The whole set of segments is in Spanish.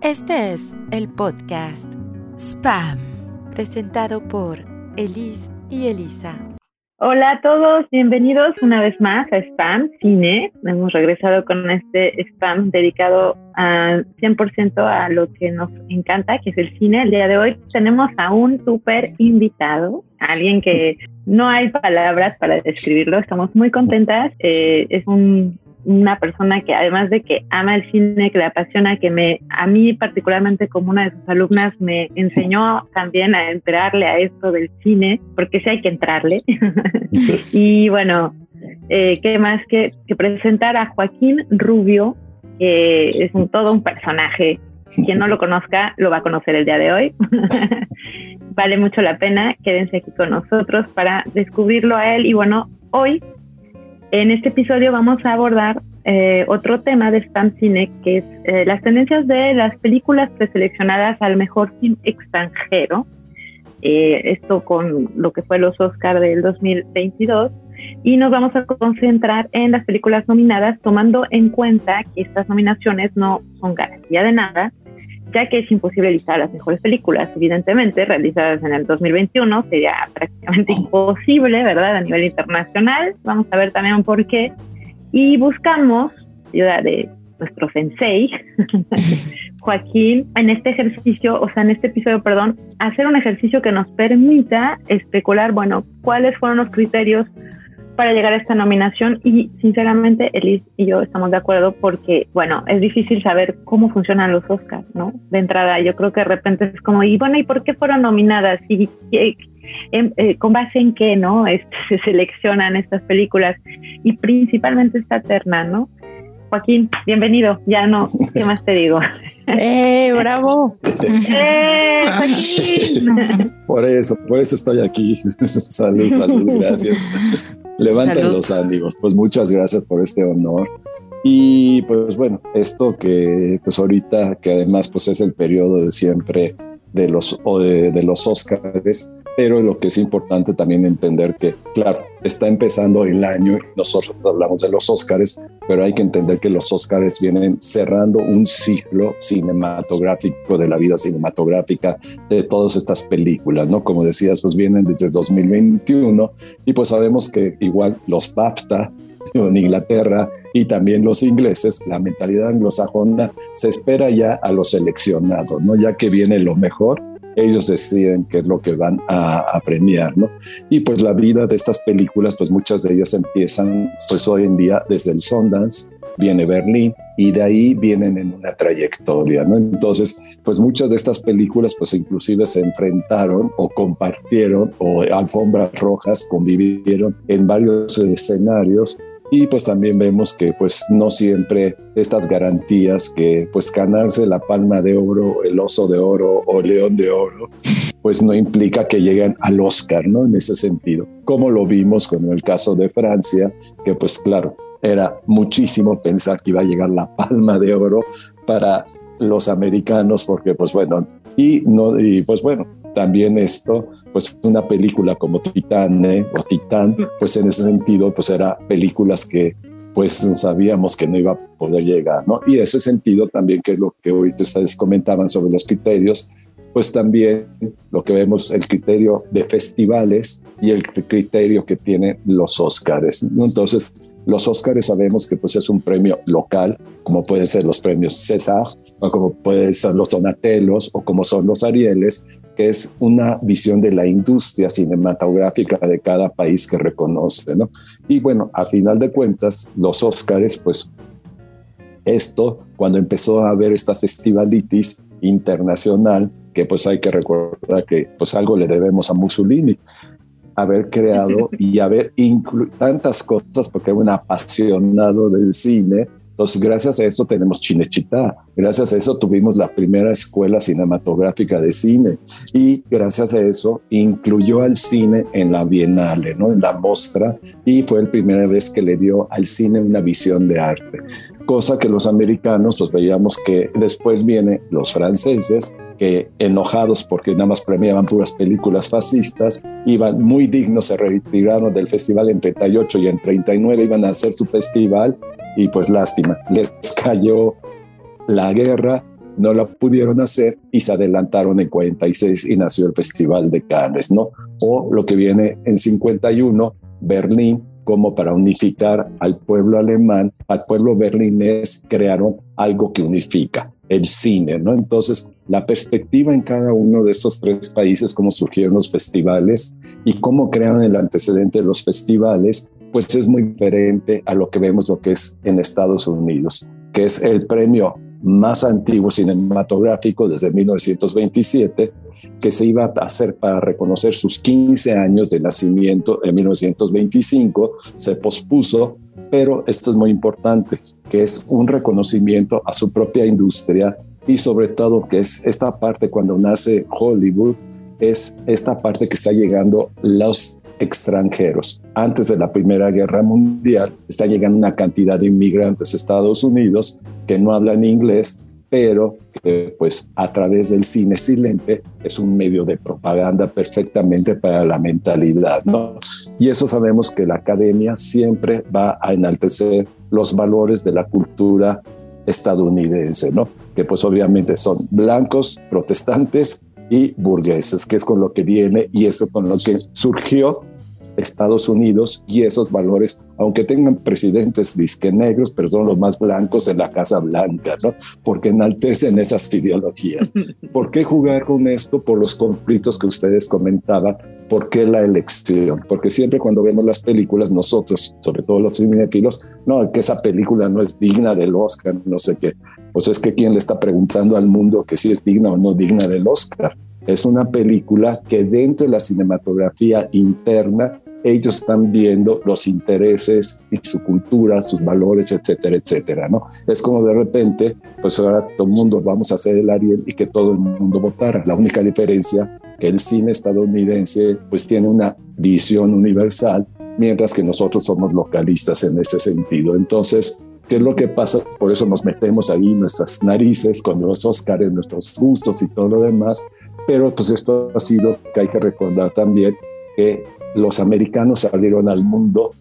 Este es el podcast Spam, presentado por Elise y Elisa. Hola a todos, bienvenidos una vez más a Spam Cine. Hemos regresado con este Spam dedicado a 100% a lo que nos encanta, que es el cine. El día de hoy tenemos a un súper invitado, alguien que no hay palabras para describirlo. Estamos muy contentas. Eh, es un una persona que además de que ama el cine, que le apasiona, que me, a mí particularmente como una de sus alumnas, me enseñó también a entrarle a esto del cine, porque sí hay que entrarle. y bueno, eh, ¿qué más que, que, presentar a Joaquín Rubio, que es un, todo un personaje. Quien no lo conozca, lo va a conocer el día de hoy. vale mucho la pena. Quédense aquí con nosotros para descubrirlo a él. Y bueno, hoy en este episodio vamos a abordar eh, otro tema de Spam Cine, que es eh, las tendencias de las películas preseleccionadas al mejor cine extranjero. Eh, esto con lo que fue los Oscar del 2022. Y nos vamos a concentrar en las películas nominadas, tomando en cuenta que estas nominaciones no son garantía de nada, ya que es imposible listar las mejores películas, evidentemente, realizadas en el 2021, sería prácticamente imposible, ¿verdad? A nivel internacional. Vamos a ver también por qué. Y buscamos, ayuda de nuestro sensei, Joaquín, en este ejercicio, o sea, en este episodio, perdón, hacer un ejercicio que nos permita especular, bueno, cuáles fueron los criterios para llegar a esta nominación y sinceramente Elis y yo estamos de acuerdo porque, bueno, es difícil saber cómo funcionan los Oscars, ¿no? De entrada, yo creo que de repente es como, y bueno, ¿y por qué fueron nominadas? ¿Y, em, eh, con base en qué, no? Este, se seleccionan estas películas y principalmente esta terna, ¿no? Joaquín, bienvenido. Ya no, ¿qué más te digo? ¡Eh, bravo! ¡Eh, Joaquín! Por eso, por eso estoy aquí. salud, salud, gracias. Levanten los ánimos. Pues muchas gracias por este honor. Y pues bueno, esto que pues ahorita, que además pues es el periodo de siempre de los, de, de los Óscares, pero lo que es importante también entender que, claro, está empezando el año, nosotros hablamos de los Óscares, pero hay que entender que los Óscares vienen cerrando un ciclo cinematográfico de la vida cinematográfica de todas estas películas, ¿no? Como decías, pues vienen desde 2021 y pues sabemos que igual los BAFTA en Inglaterra y también los ingleses, la mentalidad anglosajona se espera ya a los seleccionados, ¿no? Ya que viene lo mejor ellos deciden qué es lo que van a, premiar, ¿no? Y pues la vida de estas películas, pues muchas de ellas empiezan pues hoy en día desde el Sundance, viene Berlín y de ahí vienen en una trayectoria, ¿no? Entonces, pues muchas de estas películas pues inclusive se enfrentaron o compartieron o alfombras rojas convivieron en varios escenarios y pues también vemos que pues no siempre estas garantías que pues ganarse la palma de oro, el oso de oro o león de oro, pues no implica que lleguen al Oscar, ¿no? En ese sentido, como lo vimos con el caso de Francia, que pues claro, era muchísimo pensar que iba a llegar la palma de oro para los americanos, porque pues bueno, y no, y pues bueno, también esto pues una película como Titán o Titán, pues en ese sentido, pues era películas que pues sabíamos que no iba a poder llegar, ¿no? Y ese sentido también, que es lo que hoy te ustedes comentaban sobre los criterios, pues también lo que vemos, el criterio de festivales y el criterio que tienen los Óscares, ¿no? Entonces, los Óscares sabemos que pues es un premio local, como pueden ser los premios César, o como pueden ser los Donatelos, o como son los Arieles, que es una visión de la industria cinematográfica de cada país que reconoce, ¿no? Y bueno, a final de cuentas, los Óscares, pues esto, cuando empezó a haber esta festivalitis internacional, que pues hay que recordar que pues algo le debemos a Mussolini, haber creado y haber incluido tantas cosas, porque es un apasionado del cine, entonces, gracias a eso tenemos Chinechita, gracias a eso tuvimos la primera escuela cinematográfica de cine y gracias a eso incluyó al cine en la Bienale, ¿no? en la mostra y fue la primera vez que le dio al cine una visión de arte. Cosa que los americanos, pues veíamos que después vienen los franceses, que enojados porque nada más premiaban puras películas fascistas, iban muy dignos, se retiraron del festival en 38 y en 39 iban a hacer su festival y pues lástima, les cayó la guerra no la pudieron hacer y se adelantaron en 46 y nació el Festival de Cannes, ¿no? O lo que viene en 51, Berlín, como para unificar al pueblo alemán, al pueblo berlinés, crearon algo que unifica, el cine, ¿no? Entonces, la perspectiva en cada uno de estos tres países, cómo surgieron los festivales y cómo crearon el antecedente de los festivales, pues es muy diferente a lo que vemos lo que es en Estados Unidos, que es el premio más antiguo cinematográfico desde 1927, que se iba a hacer para reconocer sus 15 años de nacimiento en 1925, se pospuso, pero esto es muy importante, que es un reconocimiento a su propia industria y sobre todo que es esta parte cuando nace Hollywood, es esta parte que está llegando los extranjeros. Antes de la Primera Guerra Mundial está llegando una cantidad de inmigrantes a Estados Unidos que no hablan inglés, pero que pues a través del cine silente es un medio de propaganda perfectamente para la mentalidad, ¿no? Y eso sabemos que la academia siempre va a enaltecer los valores de la cultura estadounidense, ¿no? Que pues obviamente son blancos, protestantes y burgueses, que es con lo que viene y eso con lo que surgió Estados Unidos y esos valores, aunque tengan presidentes disque negros, pero son los más blancos en la Casa Blanca, ¿no? Porque enaltecen esas ideologías. ¿Por qué jugar con esto? Por los conflictos que ustedes comentaban. ¿Por qué la elección? Porque siempre cuando vemos las películas, nosotros, sobre todo los cinéfilos, no, que esa película no es digna del Oscar, no sé qué. Pues es que quién le está preguntando al mundo que si es digna o no digna del Oscar. Es una película que dentro de la cinematografía interna ellos están viendo los intereses y su cultura, sus valores, etcétera, etcétera, ¿no? Es como de repente, pues ahora todo el mundo vamos a hacer el Ariel y que todo el mundo votara. La única diferencia que el cine estadounidense pues tiene una visión universal, mientras que nosotros somos localistas en ese sentido. Entonces, ¿qué es lo que pasa? Por eso nos metemos ahí nuestras narices con los Oscars, nuestros gustos y todo lo demás. Pero pues esto ha sido que hay que recordar también que los americanos salieron al mundo.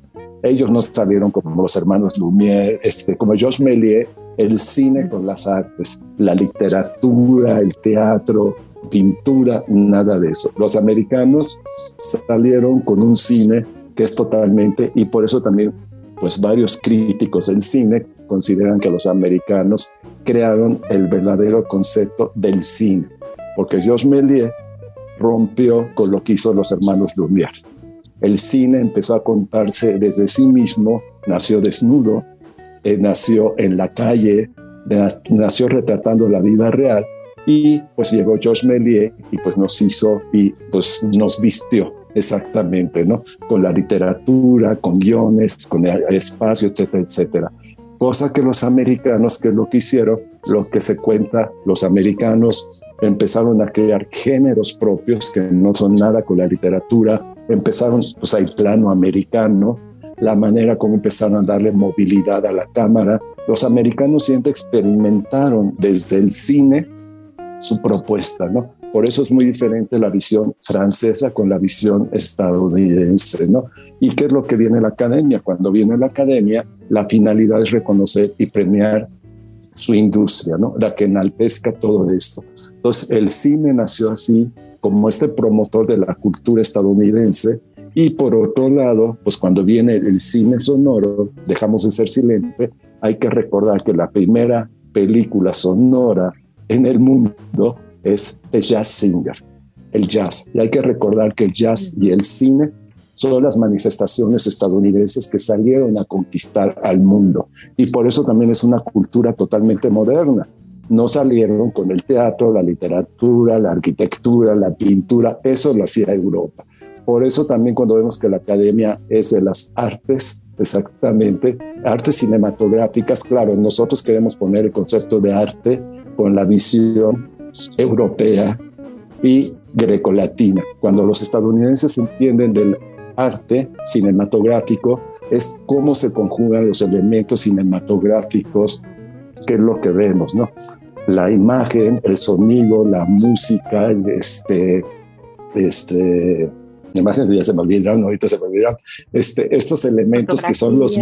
Ellos no salieron como los hermanos Lumière, este, como Georges Méliès, el cine con las artes, la literatura, el teatro, pintura, nada de eso. Los americanos salieron con un cine que es totalmente, y por eso también, pues varios críticos del cine consideran que los americanos crearon el verdadero concepto del cine, porque Georges Méliès rompió con lo que hizo los hermanos Lumière. El cine empezó a contarse desde sí mismo, nació desnudo, eh, nació en la calle, nació retratando la vida real y pues llegó Georges Méliès y pues nos hizo y pues nos vistió exactamente, ¿no? Con la literatura, con guiones, con espacio, etcétera, etcétera. Cosa que los americanos, que es lo que hicieron, lo que se cuenta, los americanos empezaron a crear géneros propios que no son nada con la literatura, empezaron, pues hay plano americano, la manera como empezaron a darle movilidad a la cámara. Los americanos siempre experimentaron desde el cine su propuesta, ¿no? Por eso es muy diferente la visión francesa con la visión estadounidense, ¿no? ¿Y qué es lo que viene la academia? Cuando viene la academia, la finalidad es reconocer y premiar su industria, ¿no? La que enaltezca todo esto. Entonces, el cine nació así como este promotor de la cultura estadounidense y por otro lado, pues cuando viene el cine sonoro, dejamos de ser silente, hay que recordar que la primera película sonora en el mundo es The Jazz Singer, el jazz. Y hay que recordar que el jazz y el cine son las manifestaciones estadounidenses que salieron a conquistar al mundo. Y por eso también es una cultura totalmente moderna no salieron con el teatro, la literatura, la arquitectura, la pintura, eso lo hacía Europa. Por eso también cuando vemos que la academia es de las artes, exactamente, artes cinematográficas, claro, nosotros queremos poner el concepto de arte con la visión europea y grecolatina. Cuando los estadounidenses entienden del arte cinematográfico, es cómo se conjugan los elementos cinematográficos qué es lo que vemos, ¿no? La imagen, el sonido, la música, este, este, imágenes ya se me olvidaron, ahorita se me olvidaron, este, estos elementos que son los,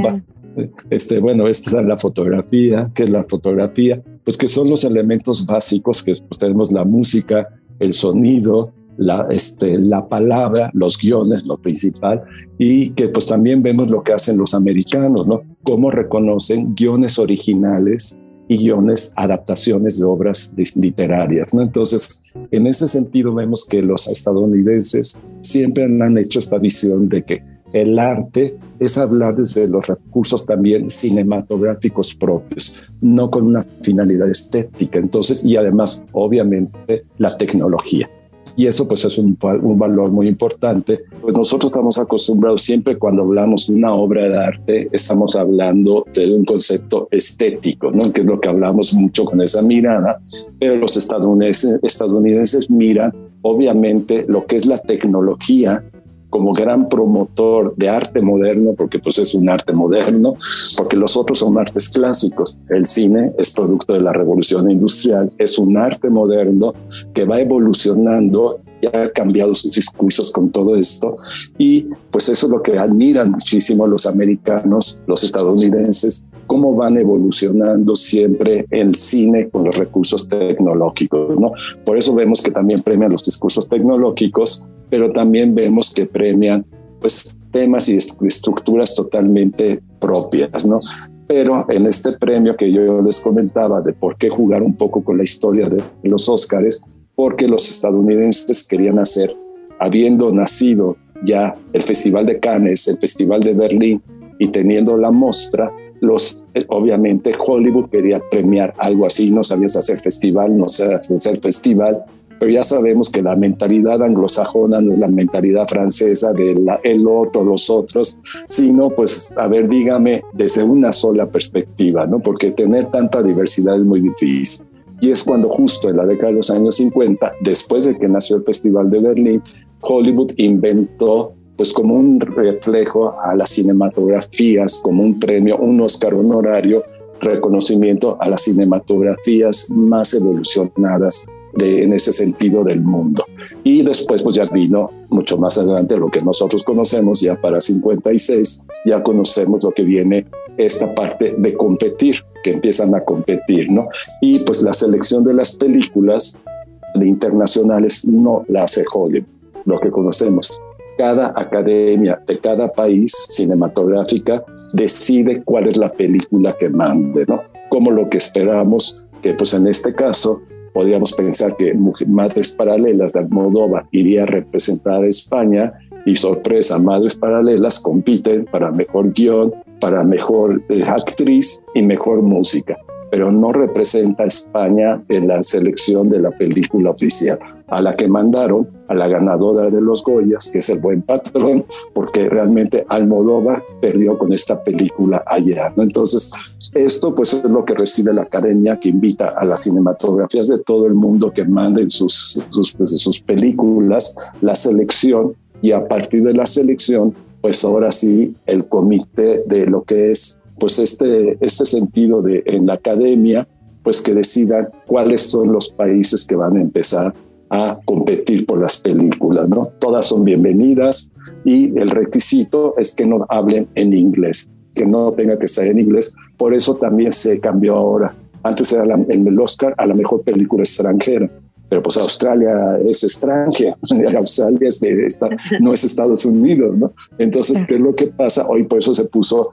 Este, bueno, esta es la fotografía, ¿qué es la fotografía? Pues que son los elementos básicos que pues, tenemos la música, el sonido, la, este, la palabra, los guiones, lo principal, y que pues también vemos lo que hacen los americanos, ¿no? Cómo reconocen guiones originales y guiones, adaptaciones de obras literarias, ¿no? Entonces, en ese sentido vemos que los estadounidenses siempre han hecho esta visión de que el arte es hablar desde los recursos también cinematográficos propios, no con una finalidad estética. Entonces, y además, obviamente, la tecnología. Y eso pues es un, valor muy importante. Pues nosotros estamos acostumbrados siempre cuando hablamos de una obra de arte, estamos hablando de un concepto estético, ¿no? que es lo que hablamos mucho con esa mirada, pero los estadounidenses, estadounidenses miran obviamente lo que es la tecnología como gran promotor de arte moderno, porque pues es un arte moderno, porque los otros son artes clásicos. El cine es producto de la revolución industrial, es un arte moderno que va evolucionando ha cambiado sus discursos con todo esto y pues eso es lo que admiran muchísimo los americanos, los estadounidenses, cómo van evolucionando siempre el cine con los recursos tecnológicos, ¿no? Por eso vemos que también premian los discursos tecnológicos pero también vemos que premian pues temas y estructuras totalmente propias, ¿no? Pero en este premio que yo les comentaba de por qué jugar un poco con la historia de los Óscares, porque los estadounidenses querían hacer, habiendo nacido ya el Festival de Cannes, el Festival de Berlín y teniendo la muestra, los, obviamente Hollywood quería premiar algo así, no sabías hacer festival, no sabías hacer festival, pero ya sabemos que la mentalidad anglosajona no es la mentalidad francesa de el otro, los otros, sino pues, a ver, dígame desde una sola perspectiva, ¿no? Porque tener tanta diversidad es muy difícil. Y es cuando justo en la década de los años 50, después de que nació el Festival de Berlín, Hollywood inventó pues como un reflejo a las cinematografías, como un premio, un Oscar honorario, reconocimiento a las cinematografías más evolucionadas en ese sentido del mundo. Y después pues ya vino mucho más adelante lo que nosotros conocemos ya para 56, ya conocemos lo que viene esta parte de competir, que empiezan a competir, ¿no? Y pues la selección de las películas de internacionales no la hace Hollywood, lo que conocemos. Cada academia de cada país cinematográfica decide cuál es la película que mande, ¿no? Como lo que esperamos que pues en este caso podríamos pensar que Madres Paralelas de Almodóvar iría a representar a España y sorpresa, Madres Paralelas compiten para mejor guion, para mejor eh, actriz y mejor música, pero no representa a España en la selección de la película oficial a la que mandaron a la ganadora de los Goyas, que es el buen patrón, porque realmente Almodóvar perdió con esta película ayer. ¿no? Entonces, esto pues es lo que recibe la academia, que invita a las cinematografías de todo el mundo que manden sus, sus, pues, sus películas, la selección, y a partir de la selección, pues ahora sí, el comité de lo que es pues este, este sentido de en la academia, pues que decidan cuáles son los países que van a empezar a competir por las películas, ¿no? Todas son bienvenidas y el requisito es que no hablen en inglés, que no tenga que estar en inglés. Por eso también se cambió ahora. Antes era en el Oscar a la mejor película extranjera, pero pues Australia es extranjera, Australia es de no es Estados Unidos, ¿no? Entonces, ¿qué es lo que pasa? Hoy por eso se puso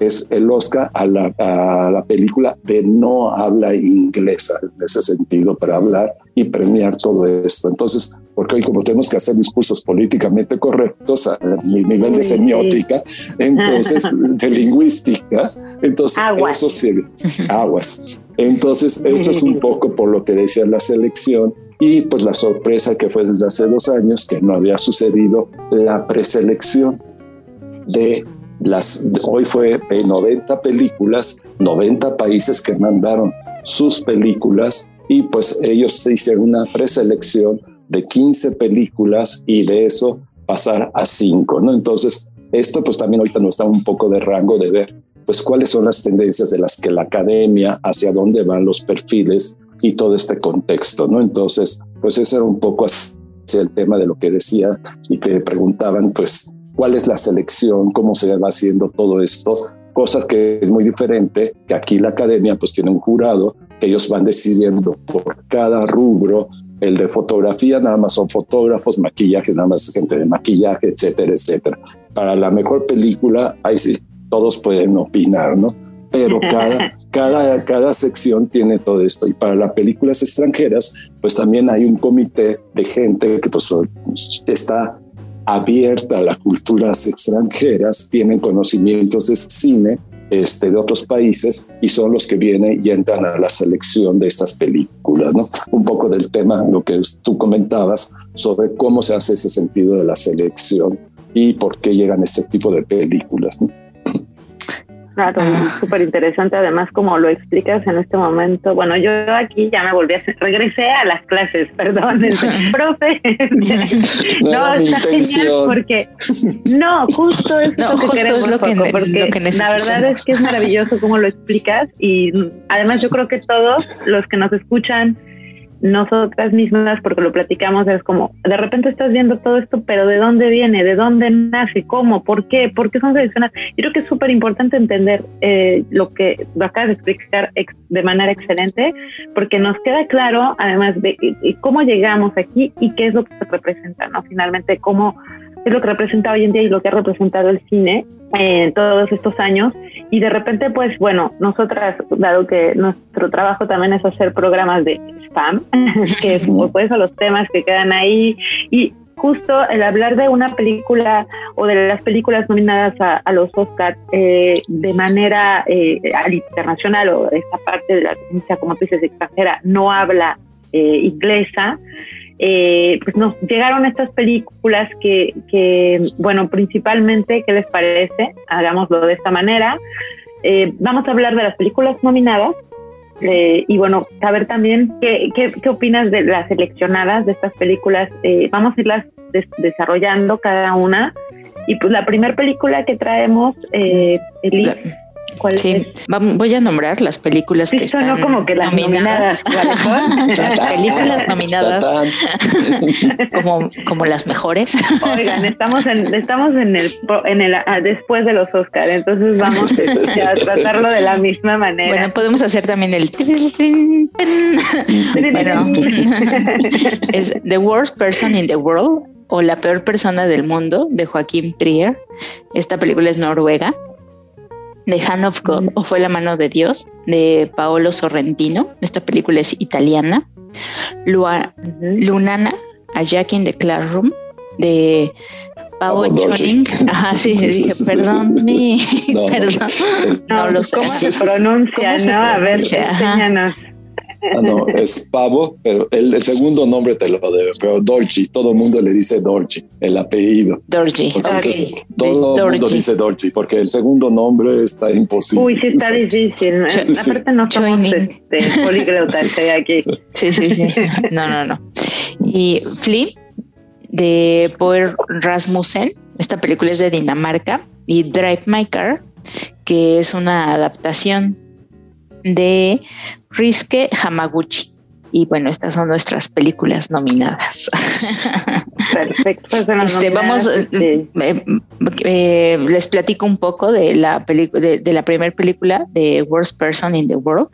es el Oscar a la, a la, película de no habla inglesa en ese sentido para hablar y premiar todo esto. Entonces, porque hoy como tenemos que hacer discursos políticamente correctos a nivel de semiótica, entonces de lingüística, entonces eso sirve. Aguas. Entonces, esto es un poco por lo que decía la selección y pues la sorpresa que fue desde hace dos años que no había sucedido la preselección de las, hoy fue 90 películas, 90 países que mandaron sus películas y pues ellos se hicieron una preselección de 15 películas y de eso pasar a 5, ¿no? Entonces, esto pues también ahorita nos da un poco de rango de ver pues cuáles son las tendencias de las que la academia, hacia dónde van los perfiles y todo este contexto, ¿no? Entonces, pues ese era un poco hacia el tema de lo que decía y que preguntaban, pues cuál es la selección, cómo se va haciendo todo esto cosas que es muy diferente, que aquí la academia pues tiene un jurado que ellos van decidiendo por cada rubro, el de fotografía nada más son fotógrafos, maquillaje nada más gente de maquillaje, etcétera, etcétera. Para la mejor película, ahí sí, todos pueden opinar, ¿no? Pero cada, cada, cada sección tiene todo esto. Y para las películas extranjeras, pues también hay un comité de gente que pues está abierta a las culturas extranjeras, tienen conocimientos de cine este, de otros países y son los que vienen y entran a la selección de estas películas. ¿no? Un poco del tema, lo que tú comentabas sobre cómo se hace ese sentido de la selección y por qué llegan este tipo de películas. ¿no? Claro, ah. súper interesante además como lo explicas en este momento. Bueno, yo aquí ya me volví a hacer, regresé a las clases, perdón, profe. no, está genial porque no, justo esto que queremos, lo que, porque la verdad es que es maravilloso cómo lo explicas y además yo creo que todos los que nos escuchan nosotras mismas, porque lo platicamos, es como, de repente estás viendo todo esto, pero ¿de dónde viene? ¿De dónde nace? ¿Cómo? ¿Por qué? ¿Por qué son seleccionadas? Yo creo que es súper importante entender eh, lo que acabas de explicar de manera excelente, porque nos queda claro, además, de, cómo llegamos aquí y qué es lo que se representa, ¿no? Finalmente, cómo es lo que representa hoy en día y lo que ha representado el cine en todos estos años y de repente pues bueno nosotras dado que nuestro trabajo también es hacer programas de spam que es pues a los temas que quedan ahí. Y justo el hablar de una película o de las películas nominadas a, los Oscars eh, de manera eh, internacional o esta parte de la ciencia como tú dices extranjera no habla eh, inglesa eh, pues nos llegaron estas películas que, que, bueno, principalmente, ¿qué les parece? Hagámoslo de esta manera. Eh, vamos a hablar de las películas nominadas eh, y bueno, saber también qué, qué, qué, opinas de las seleccionadas de estas películas. vamos a irlas desarrollando cada una. Y pues la primera película que traemos, eh, sí, voy a nombrar las películas que están como que las nominadas. las películas nominadas. como, como las mejores. Oigan, estamos en, estamos en el, en el ah, después de los Oscars, entonces vamos a tratarlo de la misma manera. Bueno, podemos hacer también el es The Worst Person in the World o La peor persona del mundo de Joaquín Trier. Esta película es noruega The Hand of God o Fue la mano de Dios de Paolo Sorrentino. Esta película es italiana. Lunana, A Jack in the Classroom de Pavo Choning. Ajá, sí, dije, perdón, mi, no, perdón. No, lo sé. ¿Cómo se pronuncia, no? A ver, enséñanos. Ah, no, es Pavo, pero el, segundo nombre te lo debe, pero Dolci, todo el mundo le dice Dolci, el apellido. Dolci, Todo el mundo dice Dolci, porque el segundo nombre está imposible. Uy, sí está difícil. Aparte no somos este, aquí. Sí, sí, sí. No, no, no. Y Flea, de Poer Rasmussen, esta película es de Dinamarca, y Drive My Car, que es una adaptación de Riske Hamaguchi. Y bueno, estas son nuestras películas nominadas. Perfecto. Este, vamos, eh, eh, eh, les platico un poco de la de, de, la primera película de Worst Person in the World.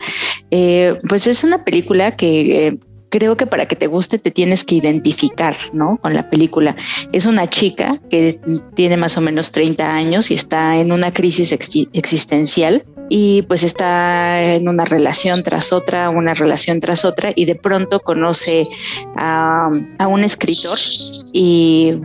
pues es una película que creo que para que te guste te tienes que identificar, ¿no? Con la película. Es una chica que tiene más o menos 30 años y está en una crisis existencial y pues está en una relación tras otra, una relación tras otra y de pronto conoce a, un escritor y,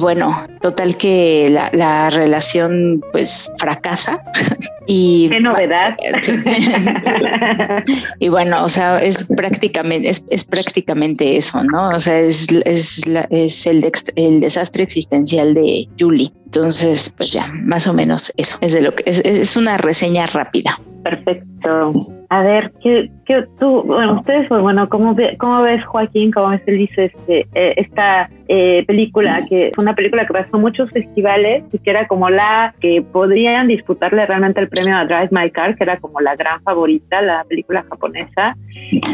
bueno, total que la, relación pues fracasa y... ¡Qué novedad! y bueno, o sea, es prácticamente, es, prácticamente eso, ¿no? O sea, es, es, es el, el desastre existencial de Julie. Entonces, pues ya, más o menos eso es de lo que es, es una reseña rápida. Perfecto. A ver, ¿qué, qué tú, bueno, ustedes, pues, bueno, ¿cómo, cómo ves Joaquín, cómo ves dice este, eh, esta eh, película, que fue una película que pasó muchos festivales y que era como la que podrían disputarle realmente el premio a Drive My Car, que era como la gran favorita, la película japonesa,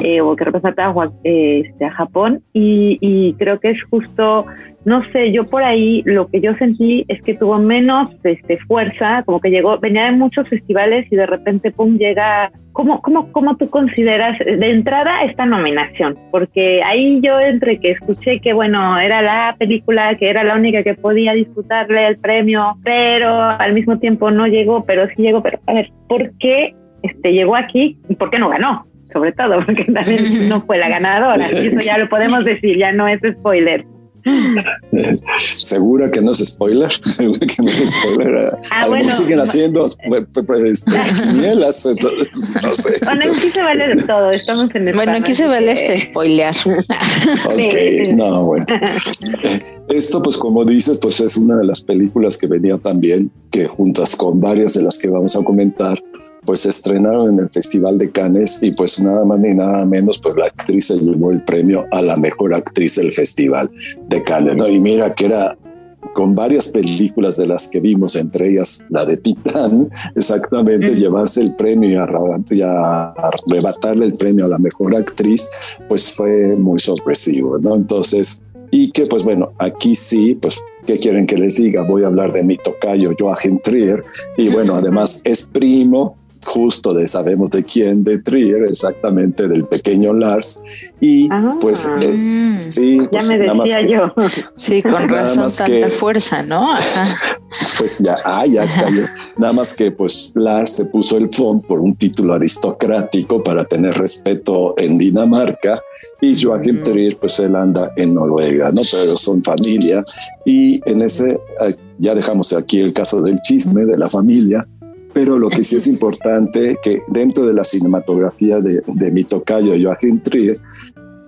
eh, o que representaba este, a Japón, y, y creo que es justo no sé, yo por ahí lo que yo sentí es que tuvo menos este, fuerza, como que llegó, venía de muchos festivales y de repente, llega. ¿Cómo, cómo, cómo tú consideras de entrada esta nominación? Porque ahí yo entre que escuché que, bueno, era la película que era la única que podía disputarle el premio, pero al mismo tiempo no llegó, pero sí llegó, pero a ver, ¿por qué este, llegó aquí y por qué no ganó? Sobre todo, porque también no fue la ganadora. Eso ya lo podemos decir, ya no es spoiler. Segura que no es spoiler. Segura que no es spoiler. Ah, bueno. siguen haciendo este, mielas, entonces no sé. Bueno, aquí se vale de todo. Estamos en el Bueno, aquí se vale este spoilear. Ok, no, bueno. Esto, pues, como dices, pues es una de las películas que venía también, que juntas con varias de las que vamos a comentar, pues se estrenaron en el Festival de Cannes y pues nada más ni nada menos, pues la actriz se llevó el premio a la mejor actriz del Festival de Cannes, ¿no? Y mira que era con varias películas de las que vimos, entre ellas la de Titán, exactamente llevarse el premio y, a, arrebatarle el premio a la mejor actriz, pues fue muy sorpresivo, ¿no? Entonces, y que pues bueno, aquí sí, pues ¿Qué quieren que les diga? Voy a hablar de mi tocayo Joachim Trier y bueno, además es primo justo de sabemos de quién, de Trier, exactamente del pequeño Lars. Y ah. pues eh, mm. sí, ya pues, me decía yo. Sí, con razón tanta fuerza, ¿no? Pues ya, ah, ya cayó. Nada más que pues Lars se puso el fondo por un título aristocrático para tener respeto en Dinamarca y Joachim mm. Trier pues él anda en Noruega, ¿no? Pero son familia y en ese eh, ya dejamos aquí el caso del chisme de la familia pero lo que sí es importante que dentro de la cinematografía de, de mi tocayo Joachim Trier,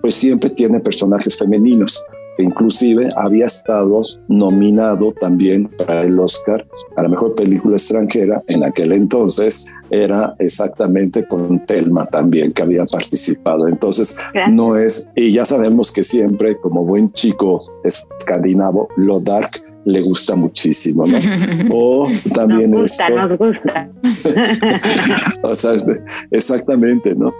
pues siempre tiene personajes femeninos. inclusive había estado nominado también para el Oscar a la mejor película extranjera. En aquel entonces era exactamente con Telma también que había participado. Entonces no es, y ya sabemos que siempre como buen chico escandinavo, lo dark le gusta muchísimo, ¿no? O también nos gusta, esto, nos gusta. o sea, exactamente, ¿no?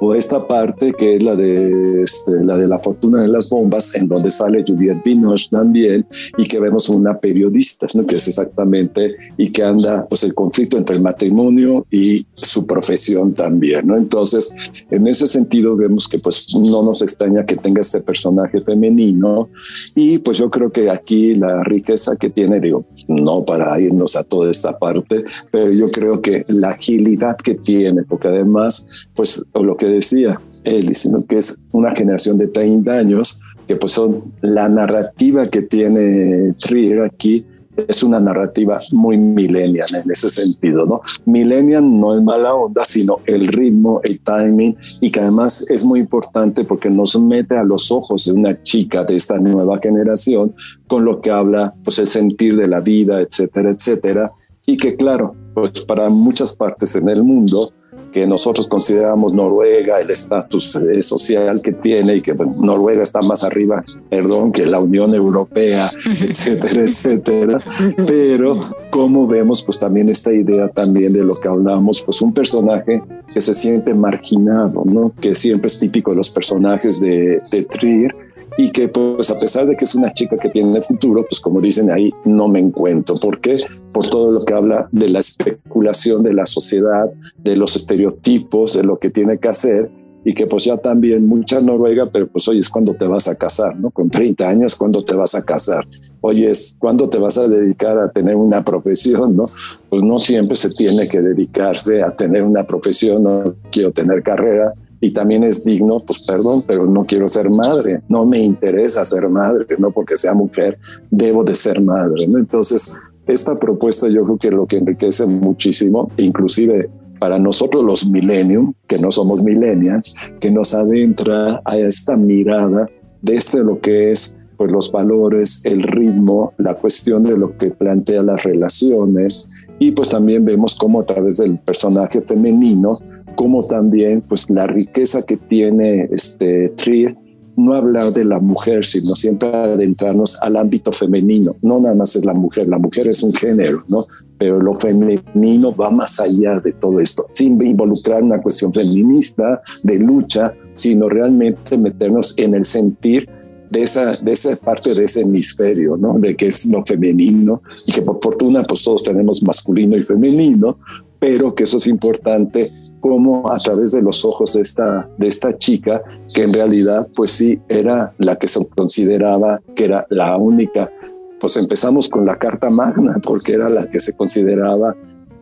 O esta parte que es la de, este, la de la fortuna de las bombas, en donde sale Juliette Binoche también, y que vemos una periodista, ¿no? que es exactamente, y que anda pues el conflicto entre el matrimonio y su profesión también. ¿no? Entonces, en ese sentido vemos que pues no nos extraña que tenga este personaje femenino, y pues yo creo que aquí la riqueza que tiene, digo, no para irnos a toda esta parte, pero yo creo que la agilidad que tiene, porque además, pues lo que decía él, sino que es una generación de 30 años que pues son la narrativa que tiene Trier aquí es una narrativa muy millennial en ese sentido, ¿no? Millennial no es mala onda, sino el ritmo, el timing y que además es muy importante porque nos mete a los ojos de una chica de esta nueva generación con lo que habla pues el sentir de la vida, etcétera, etcétera y que claro, pues para muchas partes en el mundo que nosotros consideramos Noruega, el estatus eh, social que tiene y que Noruega está más arriba, perdón, que la Unión Europea, etcétera, etcétera. Pero como vemos, pues también esta idea también de lo que hablamos, pues un personaje que se siente marginado, ¿no? Que siempre es típico de los personajes de, de Trier, y que pues a pesar de que es una chica que tiene futuro, pues como dicen ahí, no me encuentro. ¿Por qué? Por todo lo que habla de la especulación de la sociedad, de los estereotipos, de lo que tiene que hacer y que pues ya también mucha Noruega, pero pues oye, es cuando te vas a casar, ¿no? Con 30 años, cuando te vas a casar? Oye, es cuando te vas a dedicar a tener una profesión, ¿no? Pues no siempre se tiene que dedicarse a tener una profesión, no quiero tener carrera, y también es digno, pues perdón, pero no quiero ser madre, no me interesa ser madre, no porque sea mujer, debo de ser madre, ¿no? Entonces, esta propuesta yo creo que lo que enriquece muchísimo, inclusive para nosotros los millennium, que no somos millennials, que nos adentra a esta mirada desde este lo que es pues los valores, el ritmo, la cuestión de lo que plantea las relaciones Y pues también vemos cómo a través del personaje femenino, como también pues la riqueza que tiene este Trier no hablar de la mujer, sino siempre adentrarnos al ámbito femenino. No nada más es la mujer, la mujer es un género, ¿no? Pero lo femenino va más allá de todo esto, sin involucrar una cuestión feminista, de lucha, sino realmente meternos en el sentir de esa, de esa parte de ese hemisferio, ¿no? De que es lo femenino y que por fortuna pues todos tenemos masculino y femenino, pero que eso es importante como a través de los ojos de esta, de esta chica, que en realidad pues sí era la que se consideraba que era la única, pues empezamos con la Carta Magna, porque era la que se consideraba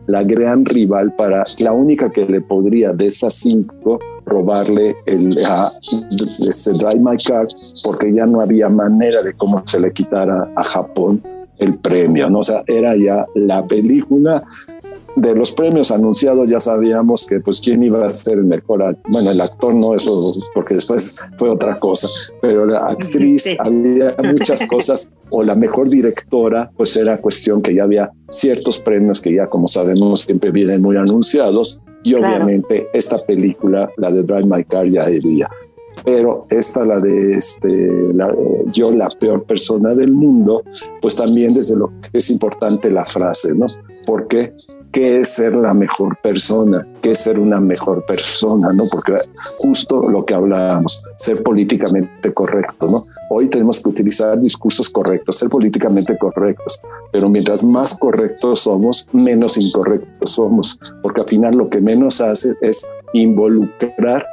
la gran rival para la única que le podría de esas cinco robarle el a, este Drive My Car porque ya no había manera de cómo se le quitara a Japón el premio, ¿no? O sea, era ya la película de los premios anunciados ya sabíamos que pues quién iba a ser el mejor, bueno, el actor no, eso porque después fue otra cosa, pero la actriz había muchas cosas o la mejor directora, pues era cuestión que ya había ciertos premios que ya como sabemos siempre vienen muy anunciados. Y obviamente esta película, la de Drive My Car ya iría pero esta, la de este, yo, la peor persona del mundo, pues también desde lo que es importante la frase, ¿no? Porque, ¿qué es ser la mejor persona? ¿Qué es ser una mejor persona? ¿No? Porque justo lo que hablábamos, ser políticamente correcto, ¿no? Hoy tenemos que utilizar discursos correctos, ser políticamente correctos, pero mientras más correctos somos, menos incorrectos somos, porque al final lo que menos hace es involucrar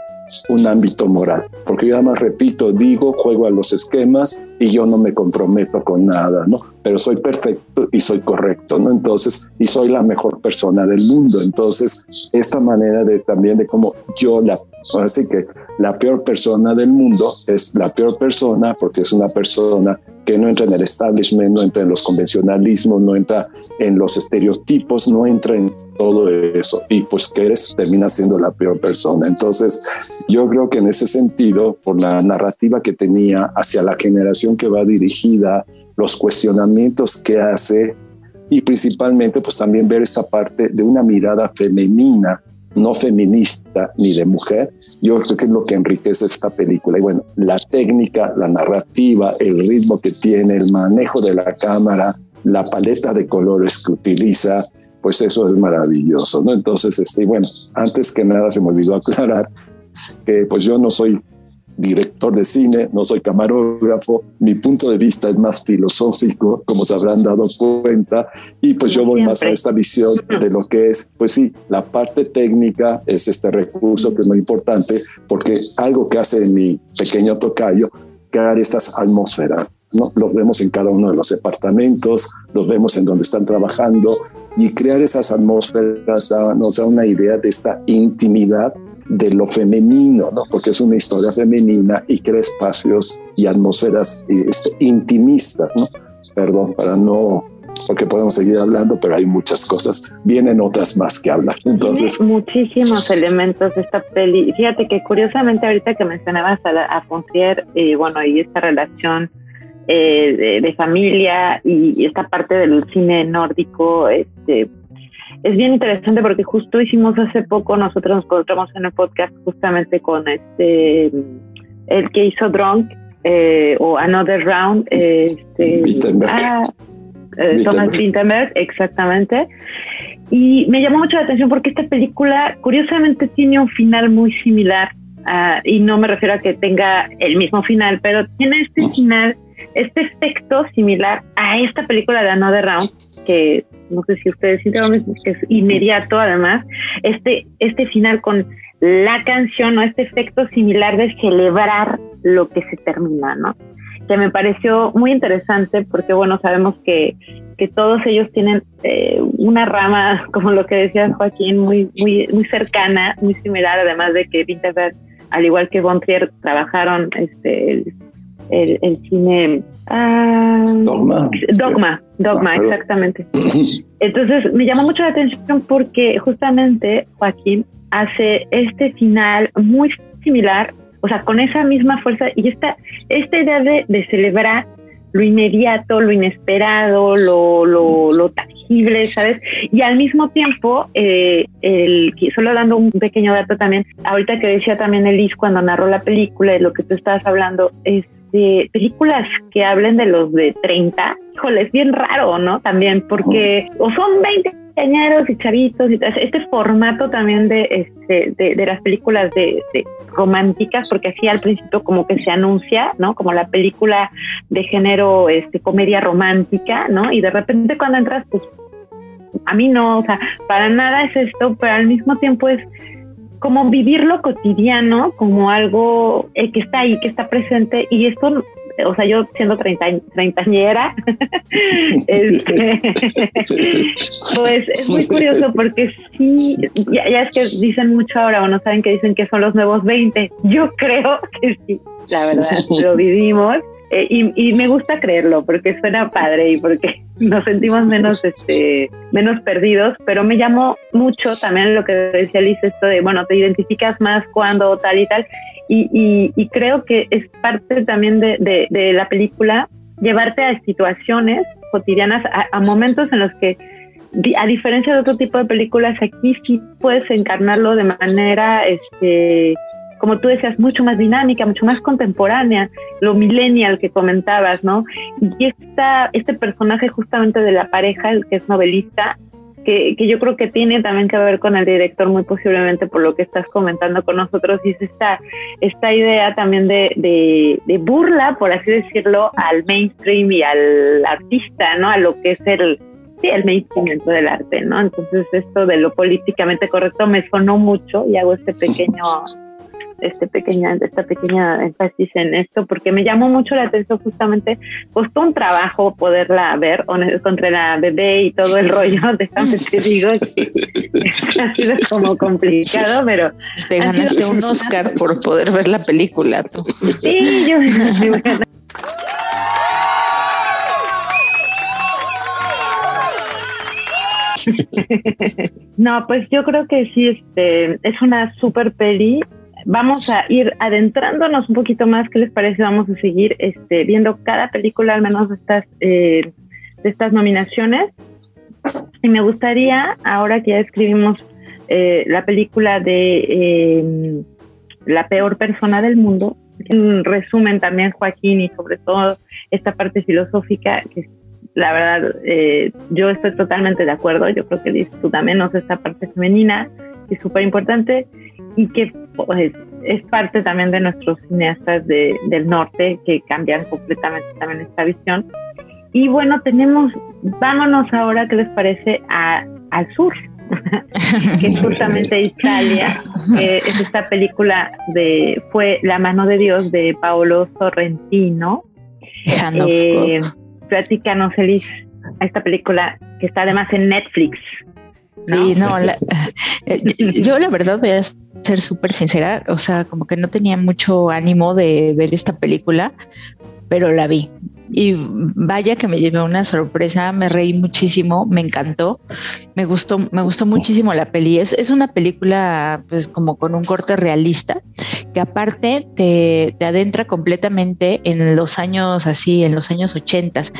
un ámbito moral. Porque yo además repito, digo, juego a los esquemas y yo no me comprometo con nada, ¿no? Pero soy perfecto y soy correcto, ¿no? Entonces, y soy la mejor persona del mundo. Entonces, esta manera de también de cómo yo la, así que la peor persona del mundo es la peor persona porque es una persona que no entra en el establishment, no entra en los convencionalismos, no entra en los estereotipos, no entra en todo eso y pues que eres termina siendo la peor persona. Entonces yo creo que en ese sentido, por la narrativa que tenía hacia la generación que va dirigida, los cuestionamientos que hace y principalmente pues también ver esta parte de una mirada femenina no feminista ni de mujer, yo creo que es lo que enriquece esta película. Y bueno, la técnica, la narrativa, el ritmo que tiene, el manejo de la cámara, la paleta de colores que utiliza, pues eso es maravilloso, ¿no? Entonces, este, bueno, antes que nada se me olvidó aclarar que pues yo no soy director de cine, no soy camarógrafo, mi punto de vista es más filosófico, como se habrán dado cuenta, y pues yo voy más a esta visión de lo que es, pues sí, la parte técnica es este recurso que es muy importante, porque algo que hace mi pequeño tocayo, crear estas atmósferas, ¿no? Los vemos en cada uno de los departamentos, los vemos en donde están trabajando y crear esas atmósferas nos da una idea de esta intimidad de lo femenino, ¿no? Porque es una historia femenina y crea espacios y atmósferas este, intimistas, ¿no? Perdón, para no porque podemos seguir hablando, pero hay muchas cosas, vienen otras más que hablar. Entonces, muchísimos elementos de esta peli. Fíjate que curiosamente ahorita que mencionabas a, a Fontier, eh, bueno, y esta relación eh, de, familia y, esta parte del cine nórdico, este, es bien interesante porque justo hicimos hace poco, nosotros nos encontramos en el podcast justamente con este, el que hizo Drunk eh, o Another Round, este, ah, eh, Thomas Vinterberg, exactamente. Y me llamó mucho la atención porque esta película curiosamente tiene un final muy similar, uh, y no me refiero a que tenga el mismo final, pero tiene este final este efecto similar a esta película de Another Round, que no sé si ustedes mismo, que es inmediato además, este, este final con la canción, ¿no? Este efecto similar de celebrar lo que se termina, ¿no? Que me pareció muy interesante porque, bueno, sabemos que, que todos ellos tienen eh, una rama, como lo que decía Joaquín, muy, muy, muy cercana, muy similar, además de que Winterberg, al igual que Von trabajaron este, cine... Ah, dogma. Dogma, Dogma, exactamente. Entonces me llamó mucho la atención porque justamente Joaquín hace este final muy similar, o sea, con esa misma fuerza y esta, esta idea de, celebrar lo inmediato, lo inesperado, lo, lo, lo tangible, ¿sabes? Y al mismo tiempo, eh, el, solo dando un pequeño dato también, ahorita que decía también Elis cuando narró la película, de lo que tú estabas hablando, es de películas que hablen de los de 30, híjole, es bien raro, ¿no? También, porque o son 20 añeros y chavitos y este formato también de este de, las películas de, románticas porque así al principio como que se anuncia no como la película de género este comedia romántica no y de repente cuando entras pues a mí no o sea para nada es esto pero al mismo tiempo es como vivir lo cotidiano como algo eh, que está ahí, que está presente y esto, o sea, yo siendo treinta, treintañera, pues es muy curioso porque sí, ya, ya, es que dicen mucho ahora o no saben que dicen que son los nuevos 20. Yo creo que sí, la verdad, lo vivimos eh, y, me gusta creerlo porque suena padre y porque nos sentimos menos, este, menos perdidos, pero me llamó mucho también lo que decía Liz, esto de, bueno, te identificas más cuando tal y tal, y, y, creo que es parte también de, de, la película llevarte a situaciones cotidianas, a, a momentos en los que a diferencia de otro tipo de películas, aquí sí puedes encarnarlo de manera este, como tú decías, mucho más dinámica, mucho más contemporánea, lo millennial que comentabas, ¿no? Y esta, este personaje justamente de la pareja, el que es novelista, que, que, yo creo que tiene también que ver con el director muy posiblemente por lo que estás comentando con nosotros, y es esta, esta idea también de, de, de burla, por así decirlo, al mainstream y al artista, ¿no? A lo que es el, sí, el mainstream del arte, ¿no? Entonces esto de lo políticamente correcto me sonó mucho y hago este pequeño este pequeña, esta pequeña énfasis en esto, porque me llamó mucho la atención justamente, costó un trabajo poderla ver contra la bebé y todo el rollo, déjame te digo que ha sido como complicado, pero... Te ganaste un Oscar por poder ver la película. Tú. Sí, yo... no, pues yo creo que sí, este, es una super peli vamos a ir adentrándonos un poquito más. ¿Qué les parece? Vamos a seguir este, viendo cada película, al menos de estas, eh, de estas nominaciones. Y me gustaría, ahora que ya escribimos eh, la película de eh, La peor persona del mundo, en resumen también Joaquín y sobre todo esta parte filosófica que la verdad yo estoy totalmente de acuerdo, yo creo que también, ¿no? esta parte femenina que es súper importante y que pues, es parte también de nuestros cineastas de, del norte que cambian completamente también esta visión. Y bueno, tenemos, vámonos ahora, ¿qué les parece? A, al sur, que es justamente Italia, que es esta película de, fue La mano de Dios de Paolo Sorrentino. Eh, platícanos, Elis, esta película que está además en Netflix. Sí, no, eh, yo la verdad voy a ser súper sincera, o sea, como que no tenía mucho ánimo de ver esta película, pero la vi. Y vaya que me llevé una sorpresa, me reí muchísimo, me encantó, me gustó, me gustó muchísimo la peli. Es, es una película, pues, como con un corte realista, que aparte te, te adentra completamente en los años así, en los años ochentas.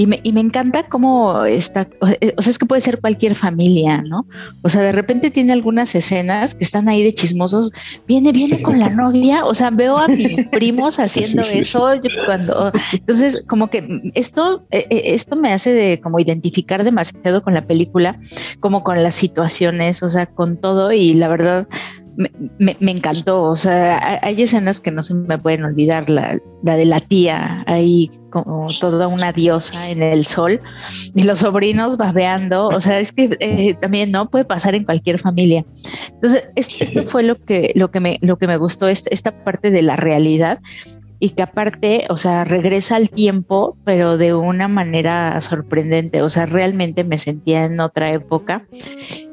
Y me, y me encanta cómo está, o sea, es que puede ser cualquier familia, ¿no? O sea, de repente tiene algunas escenas que están ahí de chismosos, viene, viene con la novia, o sea, veo a mis primos haciendo eso, cuando, entonces, como que esto, e, e, esto me hace de como identificar demasiado con la película, como con las situaciones, o sea, con todo, y la verdad, me, encantó. O sea, hay escenas que no se me pueden olvidar. La, de la tía ahí como toda una diosa en el sol y los sobrinos babeando. O sea, es que eh, también no puede pasar en cualquier familia. Entonces, esto fue lo que, lo que me, lo que me gustó, esta, esta parte de la realidad y que aparte, o sea, regresa al tiempo, pero de una manera sorprendente. O sea, realmente me sentía en otra época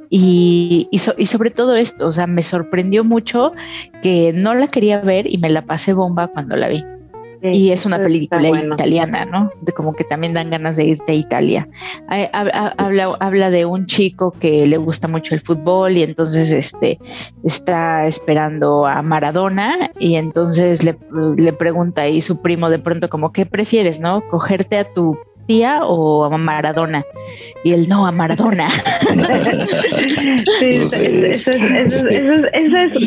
y, y, sobre todo esto, o sea, me sorprendió mucho que no la quería ver y me la pasé bomba cuando la vi. y es una película italiana, ¿no? De como que también dan ganas de irte a Italia. Habla, habla de un chico que le gusta mucho el fútbol y entonces este está esperando a Maradona y entonces le, le pregunta ahí su primo de pronto como, ¿qué prefieres, no? ¿Cogerte a tu tía o a Maradona? Y él, no, a Maradona. sí, eso, es,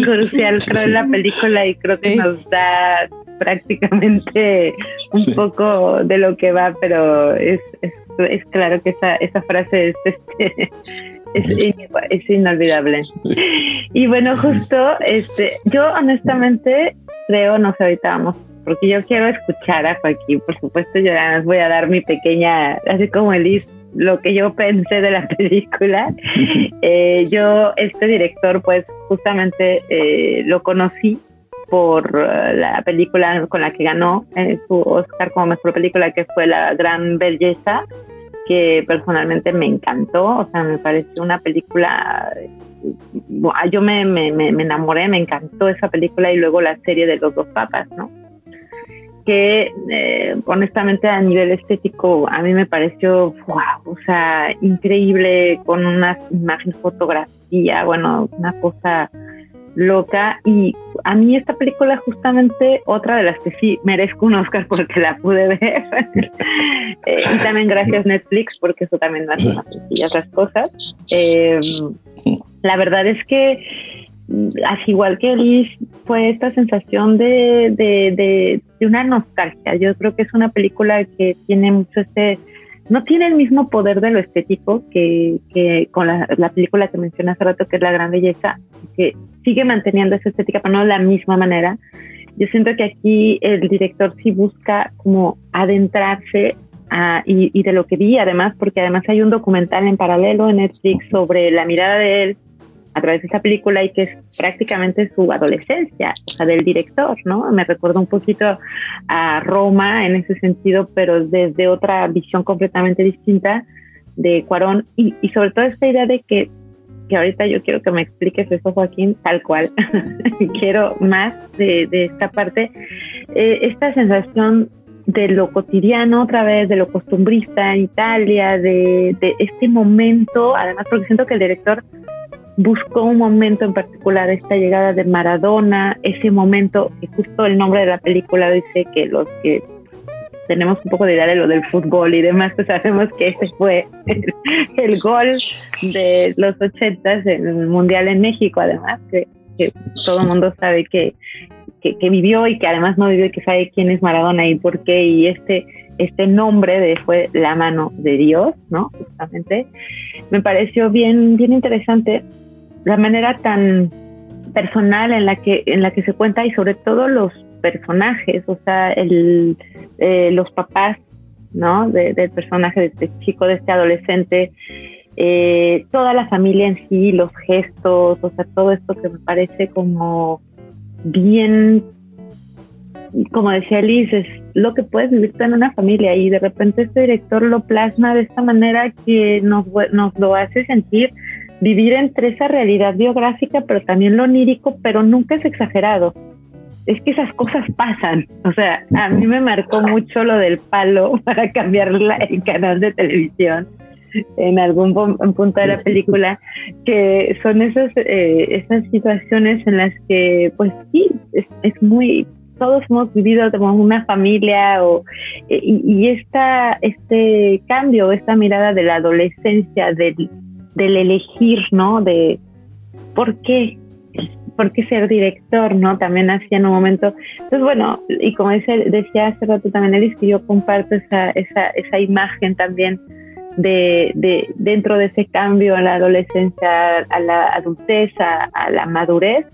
crucial, creo, en la película y creo que nos da prácticamente un poco de lo que va, pero es, es, claro que esa, esa frase es, este, es, inolvidable. Y bueno, justo, este, yo honestamente creo, no sé, ahorita vamos porque yo quiero escuchar a Joaquín, por supuesto yo les voy a dar mi pequeña, así como Elis, lo que yo pensé de la película. Eh, yo, este director, pues justamente eh, lo conocí por eh, la película con la que ganó su Oscar como mejor película, que fue La Gran Belleza, que personalmente me encantó, o sea, me pareció una película, yo me, me, me enamoré, me encantó esa película y luego la serie de los dos papas, ¿no? Que eh, honestamente a nivel estético a mí me pareció, wow, o sea, increíble con una imagen, fotografía, bueno, una cosa loca. Y a mí esta película justamente otra de las que sí merezco un Oscar porque la pude ver. Eh, y también gracias Netflix porque eso también hace más sencillas las cosas. Eh, la verdad es que así igual que Liz, fue esta sensación de, de, de, una nostalgia. Yo creo que es una película que tiene mucho este, no tiene el mismo poder de lo estético que, que con la, la, película que mencioné hace rato, que es La Gran Belleza, que sigue manteniendo esa estética, pero no de la misma manera. Yo siento que aquí el director sí busca como adentrarse a, y, y de lo que vi, además, porque además hay un documental en paralelo en Netflix sobre la mirada de él a través de esa película y que es prácticamente su adolescencia, o sea, del director, ¿no? Me recuerda un poquito a Roma en ese sentido, pero desde otra visión completamente distinta de Cuarón y, y sobre todo esta idea de que, que ahorita yo quiero que me expliques eso, Joaquín, tal cual. quiero más de, de esta parte, eh, esta sensación de lo cotidiano otra vez, de lo costumbrista en Italia, de, de este momento, además porque siento que el director buscó un momento en particular, esta llegada de Maradona, ese momento, que justo el nombre de la película dice que los que tenemos un poco de idea de lo del fútbol y demás, pues sabemos que ese fue el, gol de los ochentas en el Mundial en México, además, que, todo el mundo sabe que, que, vivió y que además no vivió y que sabe quién es Maradona y por qué, y este, este nombre de fue la mano de Dios, ¿no? Justamente, me pareció bien, bien interesante la manera tan personal en la que en la que se cuenta y sobre todo los personajes, o sea, el, eh, los papás, ¿no? del personaje de este chico, de este adolescente, eh, toda la familia en sí, los gestos, o sea, todo esto que me parece como bien, como decía Liz, es lo que puedes vivir tú en una familia y de repente este director lo plasma de esta manera que nos, nos lo hace sentir vivir entre esa realidad biográfica, pero también lo onírico, pero nunca es exagerado. Es que esas cosas pasan. O sea, a mí me marcó mucho lo del palo para cambiar el canal de televisión en algún punto de la película, que son esas, eh, esas situaciones en las que, pues sí, es, es muy todos hemos vivido como una familia o, y, y, esta, este cambio, esta mirada de la adolescencia, del, del elegir, ¿no? De por qué, por qué ser director, ¿no? También hacía en un momento. Entonces, bueno, y como decía, decía hace rato también Elis, que yo comparto esa, esa, esa imagen también de, de dentro de ese cambio a la adolescencia, a la adultez, a la madurez,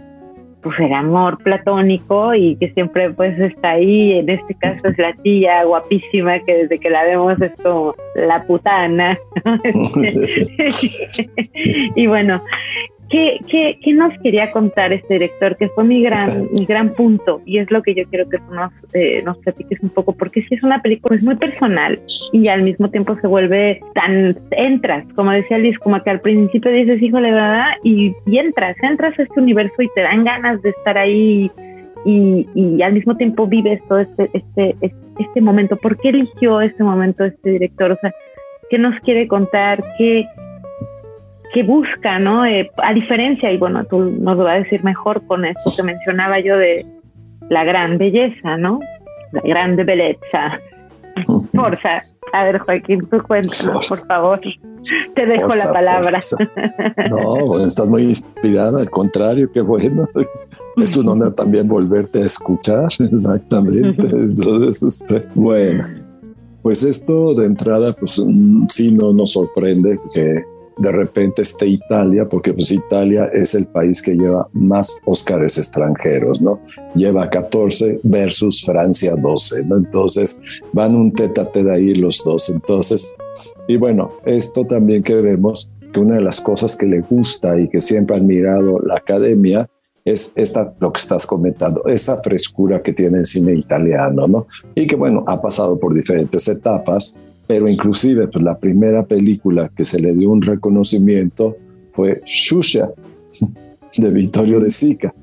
pues el amor platónico y que siempre pues está ahí, en este caso es la tía guapísima que desde que la vemos es como la putana. y bueno, ¿Qué, qué, qué nos quería contar este director? Que fue mi gran, mi gran punto y es lo que yo quiero que tú nos, eh, nos platiques un poco, porque si es una película es muy personal y al mismo tiempo se vuelve tan, entras, como decía Liz, como que al principio dices, híjole, ¿verdad? Y, y entras, entras a este universo y te dan ganas de estar ahí y, y, al mismo tiempo vives todo este, este, este momento. ¿Por qué eligió este momento este director? O sea, ¿qué nos quiere contar? ¿Qué, qué busca, no? Eh, a diferencia, y bueno, tú nos lo vas a decir mejor con esto que mencionaba yo de la gran belleza, ¿no? La grande belleza. Forza. A ver, Joaquín, tú cuéntanos, por favor. Te dejo la palabra. No, estás muy inspirada, al contrario, qué bueno. Es un honor también volverte a escuchar, exactamente. Entonces, este, bueno, pues esto de entrada, pues mm, sí no nos sorprende que de repente esté Italia, porque pues Italia es el país que lleva más Óscares extranjeros, ¿no? Lleva 14 versus Francia 12, ¿no? Entonces van un tete de ahí los dos. Entonces, y bueno, esto también que vemos que una de las cosas que le gusta y que siempre ha admirado la academia es esta, lo que estás comentando, esa frescura que tiene el cine italiano, ¿no? Y que bueno, ha pasado por diferentes etapas, pero inclusive pues, la primera película que se le dio un reconocimiento fue Shusha de Vittorio De Sica.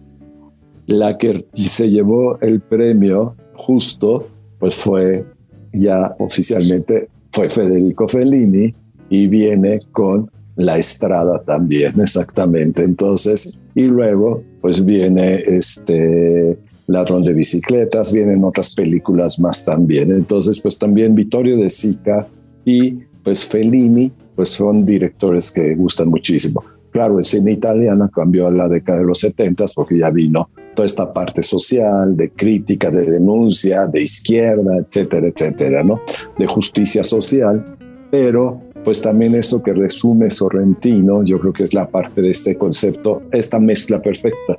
La que se llevó el premio justo pues fue ya oficialmente fue Federico Fellini y viene con La Estrada también, exactamente. Entonces, y luego pues viene este Ladrón de bicicletas, vienen otras películas más también. Entonces, pues también Vittorio de Sica y pues Fellini, pues son directores que gustan muchísimo. Claro, el cine italiano cambió a la década de los 70 porque ya vino toda esta parte social, de crítica, de denuncia, de izquierda, etcétera, etcétera, ¿no? De justicia social, pero pues también esto que resume Sorrentino, yo creo que es la parte de este concepto, esta mezcla perfecta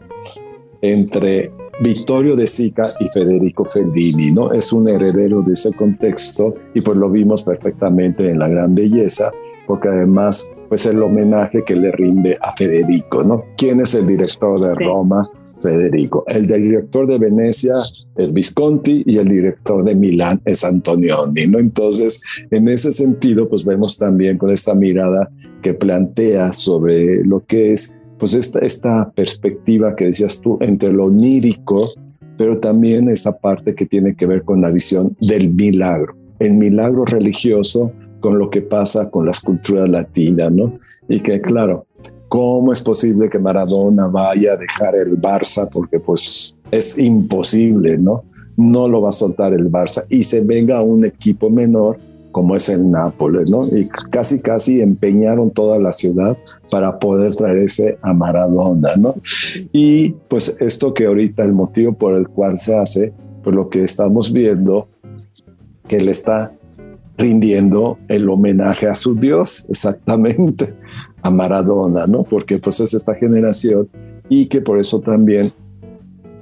entre Vittorio de Sica y Federico Fellini, ¿no? Es un heredero de ese contexto y pues lo vimos perfectamente en La Gran Belleza, porque además pues el homenaje que le rinde a Federico, ¿no? ¿Quién es el director de Roma? Federico. El director de Venecia es Visconti y el director de Milán es Antonioni, ¿no? Entonces, en ese sentido, pues vemos también con esta mirada que plantea sobre lo que es pues esta, esta perspectiva que decías tú entre lo onírico, pero también esta parte que tiene que ver con la visión del milagro, el milagro religioso con lo que pasa con las culturas latinas, ¿no? Y que claro, ¿cómo es posible que Maradona vaya a dejar el Barça? Porque pues es imposible, ¿no? No lo va a soltar el Barça y se venga a un equipo menor como es el Nápoles, ¿no? Y casi, casi empeñaron toda la ciudad para poder traerse a Maradona, ¿no? Y pues esto que ahorita el motivo por el cual se hace, pues lo que estamos viendo, que le está rindiendo el homenaje a su Dios, exactamente, a Maradona, ¿no? Porque pues es esta generación y que por eso también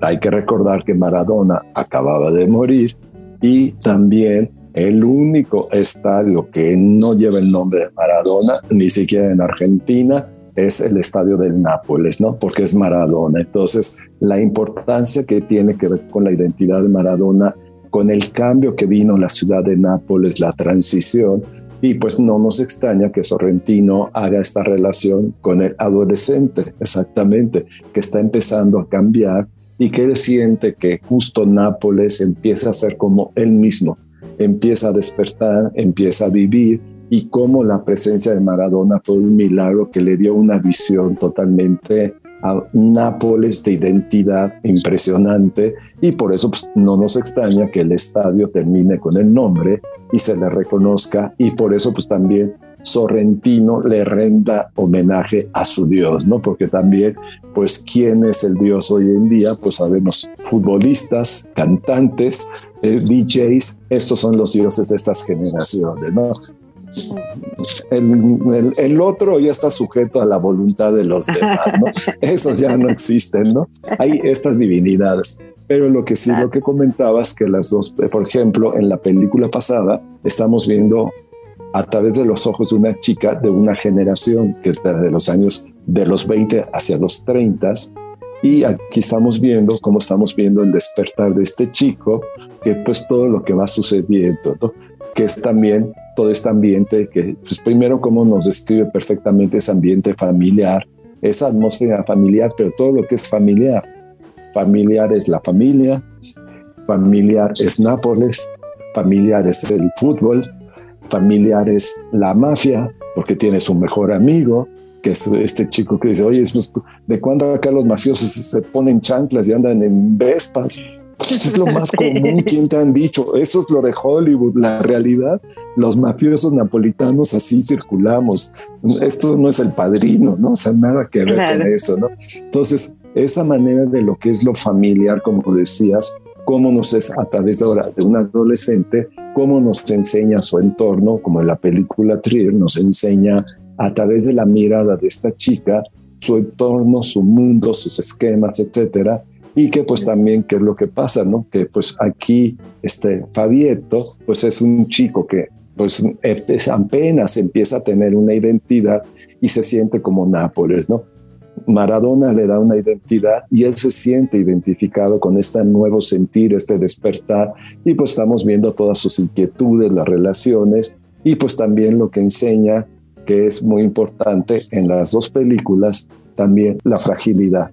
hay que recordar que Maradona acababa de morir y también el único estadio que no lleva el nombre de Maradona, ni siquiera en Argentina, es el estadio del Nápoles, ¿no? Porque es Maradona. Entonces, la importancia que tiene que ver con la identidad de Maradona, con el cambio que vino en la ciudad de Nápoles, la transición, y pues no nos extraña que Sorrentino haga esta relación con el adolescente, exactamente, que está empezando a cambiar y que él siente que justo Nápoles empieza a ser como él mismo, empieza a despertar, empieza a vivir y cómo la presencia de Maradona fue un milagro que le dio una visión totalmente a Nápoles de identidad impresionante y por eso pues, no nos extraña que el estadio termine con el nombre y se le reconozca y por eso pues también Sorrentino le renda homenaje a su Dios, ¿no? Porque también, pues, ¿quién es el Dios hoy en día? Pues sabemos futbolistas, cantantes, eh, DJs, estos son los dioses de estas generaciones, ¿no? El, otro ya está sujeto a la voluntad de los demás, ¿no? Esos ya no existen, ¿no? Hay estas divinidades. Pero lo que sí, lo que comentabas, que las dos, por ejemplo, en la película pasada, estamos viendo a través de los ojos de una chica de una generación que de los años de los 20 hacia los 30 y aquí estamos viendo cómo estamos viendo el despertar de este chico, que pues todo lo que va sucediendo, que es también todo este ambiente que, pues primero cómo nos describe perfectamente ese ambiente familiar, esa atmósfera familiar, pero todo lo que es familiar. familiar es la familia, familiar es Nápoles, familiar es el fútbol, familiar es la mafia, porque tienes un mejor amigo, que es este chico que dice, oye, ¿de cuándo acá los mafiosos se ponen chanclas y andan en vespas? Pues es lo más común. ¿Quién te han dicho? Eso es lo de Hollywood. La realidad, los mafiosos napolitanos así circulamos. Esto no es el padrino, ¿no? O sea, nada que ver con eso, ¿no? Entonces, esa manera de lo que es lo familiar, como decías, cómo nos es a través de ahora de un adolescente, cómo nos enseña su entorno, como en la película Trier, nos enseña a través de la mirada de esta chica su entorno, su mundo, sus esquemas, etcétera, y que pues también qué es lo que pasa, ¿no? Que pues aquí este Fabieto pues es un chico que pues apenas empieza a tener una identidad y se siente como Nápoles, ¿no? Maradona le da una identidad y él se siente identificado con este nuevo sentir, este despertar y pues estamos viendo todas sus inquietudes, las relaciones y pues también lo que enseña que es muy importante en las dos películas, también la fragilidad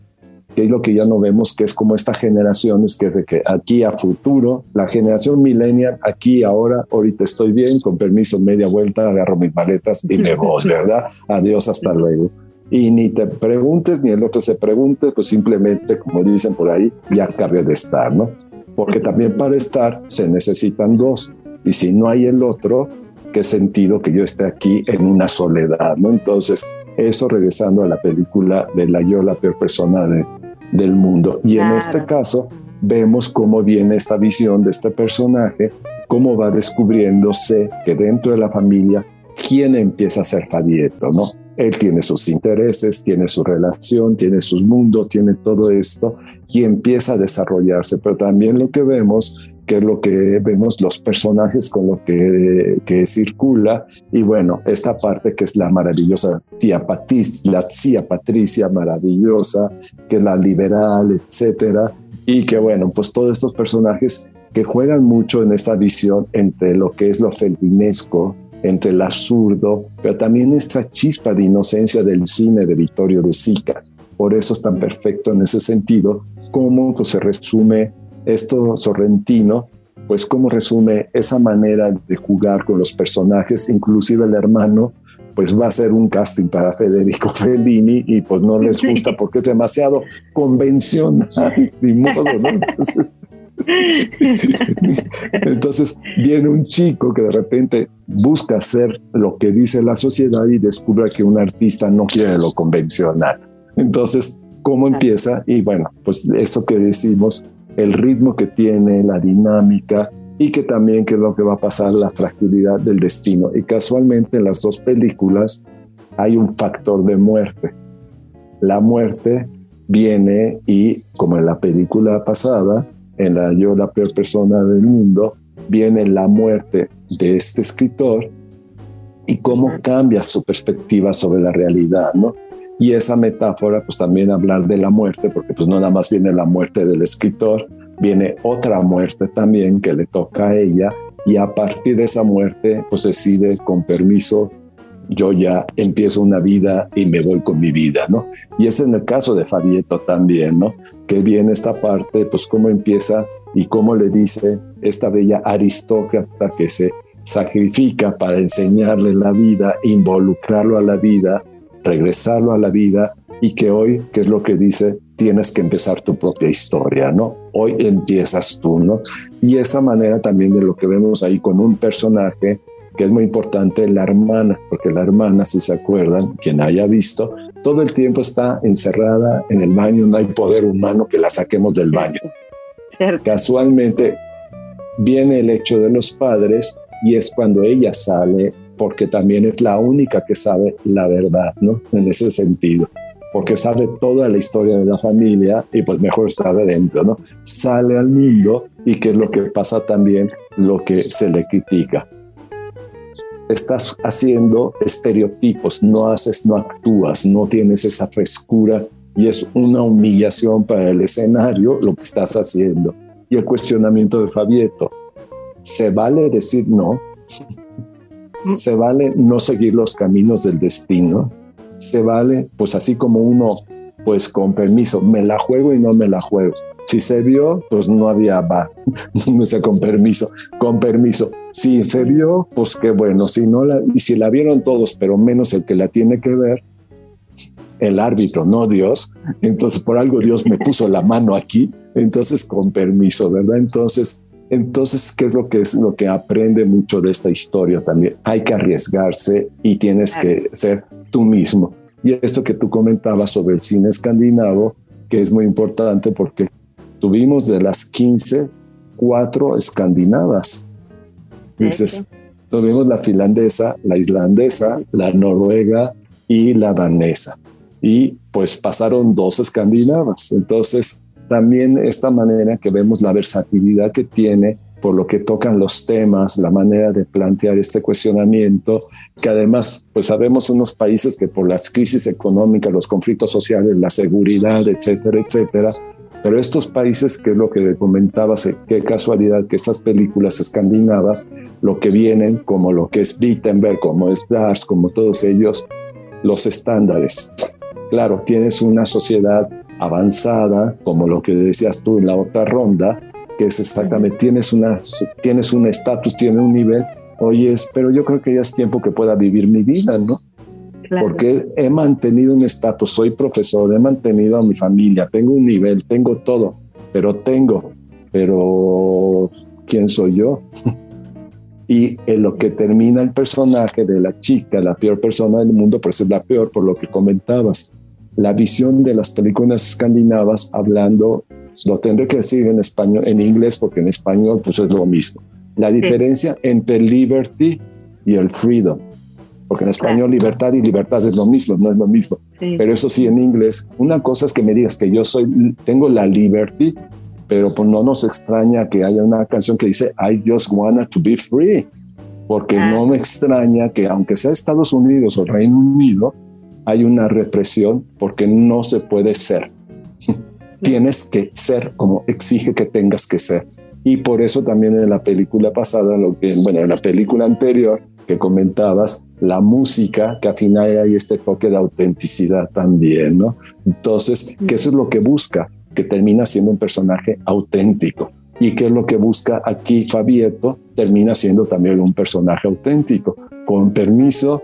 que es lo que ya no vemos, que es como esta generación, es que es de que aquí a futuro, la generación millennial, aquí ahora, ahorita estoy bien, con permiso, media vuelta, agarro mis maletas y me voy, ¿verdad? Adiós, hasta luego. Y ni te preguntes, ni el otro se pregunte, pues simplemente, como dicen por ahí, ya acabé de estar, ¿no? Porque también para estar se necesitan dos. Y si no hay el otro, ¿qué sentido que yo esté aquí en una soledad, ¿no? Entonces, eso regresando a la película de la yo, la peor persona de, del mundo. Y en este caso vemos cómo viene esta visión de este personaje, cómo va descubriéndose que dentro de la familia, quién empieza a ser Fabieto, ¿no? Él tiene sus intereses, tiene su relación, tiene sus mundos, tiene todo esto y empieza a desarrollarse. Pero también lo que vemos que es lo que vemos los personajes con lo que, que circula. Y bueno, esta parte que es la maravillosa tía Patricia, la tía Patricia maravillosa, que es la liberal, etcétera. Y que bueno, pues todos estos personajes que juegan mucho en esta visión entre lo que es lo felinesco, entre el absurdo, pero también esta chispa de inocencia del cine de Vittorio de Sica. Por eso es tan perfecto en ese sentido, cómo pues, se resume esto Sorrentino, pues cómo resume esa manera de jugar con los personajes, inclusive el hermano, pues va a ser un casting para Federico Fellini y pues no les gusta porque es demasiado convencional Entonces viene un chico que de repente busca hacer lo que dice la sociedad y descubre que un artista no quiere lo convencional. Entonces, ¿cómo empieza? Y bueno, pues eso que decimos, el ritmo que tiene, la dinámica y que también que es lo que va a pasar, la fragilidad del destino. Y casualmente en las dos películas hay un factor de muerte. La muerte viene y, como en la película pasada, en la Yo la peor persona del mundo, viene la muerte de este escritor y cómo cambia su perspectiva sobre la realidad, ¿no? Y esa metáfora, pues también hablar de la muerte, porque pues no nada más viene la muerte del escritor, viene otra muerte también que le toca a ella y a partir de esa muerte, pues decide con permiso, yo ya empiezo una vida y me voy con mi vida, ¿no? Y es en el caso de Fabieto también, ¿no? Que viene esta parte, pues cómo empieza y cómo le dice esta bella aristócrata que se sacrifica para enseñarle la vida, involucrarlo a la vida regresarlo a la vida y que hoy, que es lo que dice, tienes que empezar tu propia historia, ¿no? Hoy empiezas tú, ¿no? Y esa manera también de lo que vemos ahí con un personaje que es muy importante, la hermana, porque la hermana, si se acuerdan, quien haya visto, todo el tiempo está encerrada en el baño, no hay poder humano que la saquemos del baño. Casualmente viene el hecho de los padres y es cuando ella sale porque también es la única que sabe la verdad, ¿no? En ese sentido, porque sabe toda la historia de la familia y pues mejor estás adentro, ¿no? Sale al mundo y que es lo que pasa también, lo que se le critica. Estás haciendo estereotipos, no haces, no actúas, no tienes esa frescura y es una humillación para el escenario lo que estás haciendo. Y el cuestionamiento de Fabieto, ¿se vale decir no? Se vale no seguir los caminos del destino. Se vale, pues así como uno pues con permiso, me la juego y no me la juego. Si se vio, pues no había va, no sé, con permiso, con permiso. Si se vio, pues qué bueno. Si no la, y si la vieron todos, pero menos el que la tiene que ver, el árbitro, no Dios. Entonces, por algo Dios me puso la mano aquí. Entonces, con permiso, ¿verdad? Entonces, entonces, ¿qué es lo que es lo que aprende mucho de esta historia también? Hay que arriesgarse y tienes que ser tú mismo. Y esto que tú comentabas sobre el cine escandinavo, que es muy importante porque tuvimos de las 15, cuatro escandinavas. Dices, tuvimos la finlandesa, la islandesa, la noruega y la danesa. Y pues pasaron dos escandinavas. Entonces, también esta manera que vemos la versatilidad que tiene por lo que tocan los temas, la manera de plantear este cuestionamiento, que además, pues sabemos unos países que por las crisis económicas, los conflictos sociales, la seguridad, etcétera, etcétera, pero estos países, que es lo que comentabas, qué casualidad que estas películas escandinavas, lo que vienen, como lo que es Wittenberg, como es Dars, como todos ellos, los estándares. Claro, tienes una sociedad avanzada, como lo que decías tú en la otra ronda, que es exactamente, tienes, una, tienes un estatus, tienes un nivel, oye, pero yo creo que ya es tiempo que pueda vivir mi vida, ¿no? Porque he mantenido un estatus, soy profesor, he mantenido a mi familia, tengo un nivel, tengo todo, pero tengo, pero ¿quién soy yo? y en lo que termina el personaje de la chica, la peor persona del mundo, pues es la peor por lo que comentabas la visión de las películas escandinavas hablando, lo tendré que decir en español, en inglés, porque en español pues es lo mismo. La diferencia entre liberty y el freedom, porque en español libertad y libertad es lo mismo, no es lo mismo. Pero eso sí, en inglés, una cosa es que me digas que yo soy, tengo la liberty, pero pues no nos extraña que haya una canción que dice I just wanna to be free, porque ah. no me extraña que aunque sea Estados Unidos o Reino Unido, hay una represión porque no se puede ser. Tienes que ser como exige que tengas que ser. Y por eso también en la película pasada, lo que, bueno, en la película anterior que comentabas, la música, que al final hay este toque de autenticidad también, ¿no? Entonces, que eso es lo que busca, que termina siendo un personaje auténtico. Y que es lo que busca aquí Fabieto, termina siendo también un personaje auténtico. Con permiso,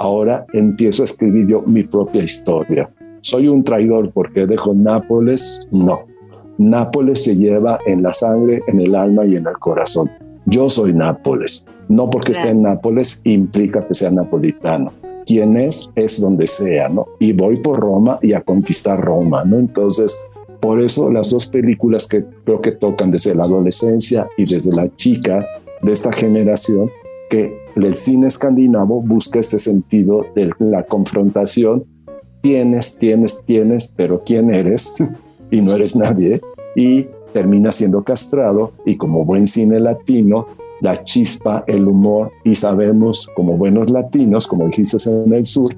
ahora empiezo a escribir yo mi propia historia. ¿Soy un traidor porque dejo Nápoles? No. Nápoles se lleva en la sangre, en el alma y en el corazón. Yo soy Nápoles. No porque esté en Nápoles implica que sea napolitano. Quien es, es donde sea, ¿no? Y voy por Roma y a conquistar Roma, ¿no? Entonces, por eso las dos películas que creo que tocan desde la adolescencia y desde la chica de esta generación, que el cine escandinavo busca este sentido de la confrontación. Tienes, tienes, tienes, pero ¿quién eres? y no eres nadie. Y termina siendo castrado y como buen cine latino, la chispa, el humor, y sabemos como buenos latinos, como dijiste en el sur,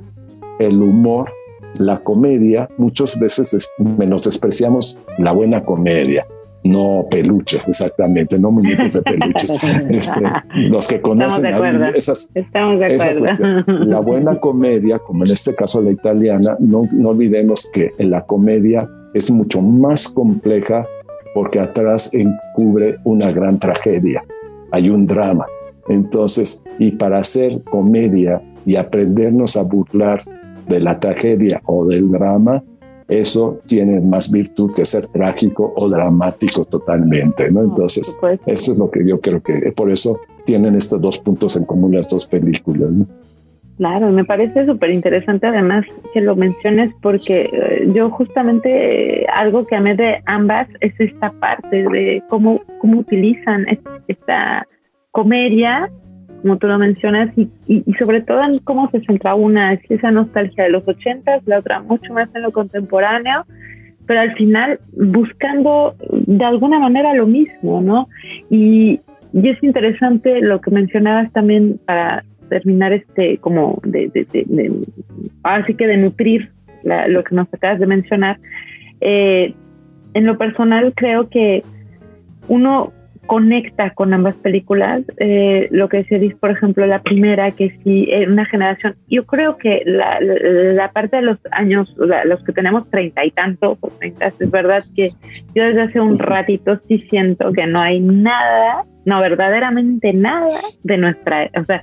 el humor, la comedia, muchas veces menospreciamos la buena comedia no peluches, exactamente, no muñecos de peluches. Este, los que conocen esas, Estamos de acuerdo. la buena comedia, como en este caso la italiana, no, no olvidemos que en la comedia es mucho más compleja porque atrás encubre una gran tragedia, hay un drama. Entonces, y para hacer comedia y aprendernos a burlar de la tragedia o del drama, eso tiene más virtud que ser trágico o dramático totalmente, ¿no? Entonces, eso es lo que yo creo que por eso tienen estos dos puntos en común las dos películas, ¿no? Claro, me parece súper interesante además que lo menciones porque eh, yo justamente algo que amé de ambas es esta parte de cómo, cómo utilizan esta comedia como tú lo mencionas, y, y, sobre todo en cómo se centra una, es esa nostalgia de los ochentas, la otra mucho más en lo contemporáneo, pero al final buscando de alguna manera lo mismo, ¿no? Y, y es interesante lo que mencionabas también para terminar este, como de, de, de, así que de nutrir lo que nos acabas de mencionar. Eh, en lo personal creo que uno conecta con ambas películas. Eh, lo que decía Liz, por ejemplo, la primera, que sí, en una generación, yo creo que la, parte de los años, los que tenemos treinta y tantos o treinta, es verdad que yo desde hace un ratito sí siento que no hay nada, no, verdaderamente nada de nuestra, o sea,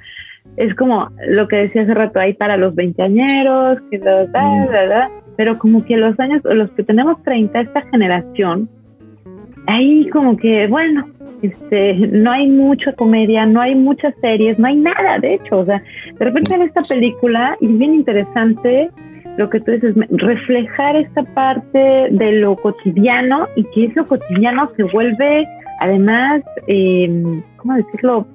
es como lo que decía hace rato, hay para los veinteañeros, que los, pero como que los años, los que tenemos 30, esta generación, ahí como que, bueno, este, no hay mucha comedia, no hay muchas series, no hay nada, de hecho, o sea, de repente en esta película, y es bien interesante lo que tú dices, reflejar esta parte de lo cotidiano y que eso cotidiano se vuelve, además, eh, ¿cómo decirlo?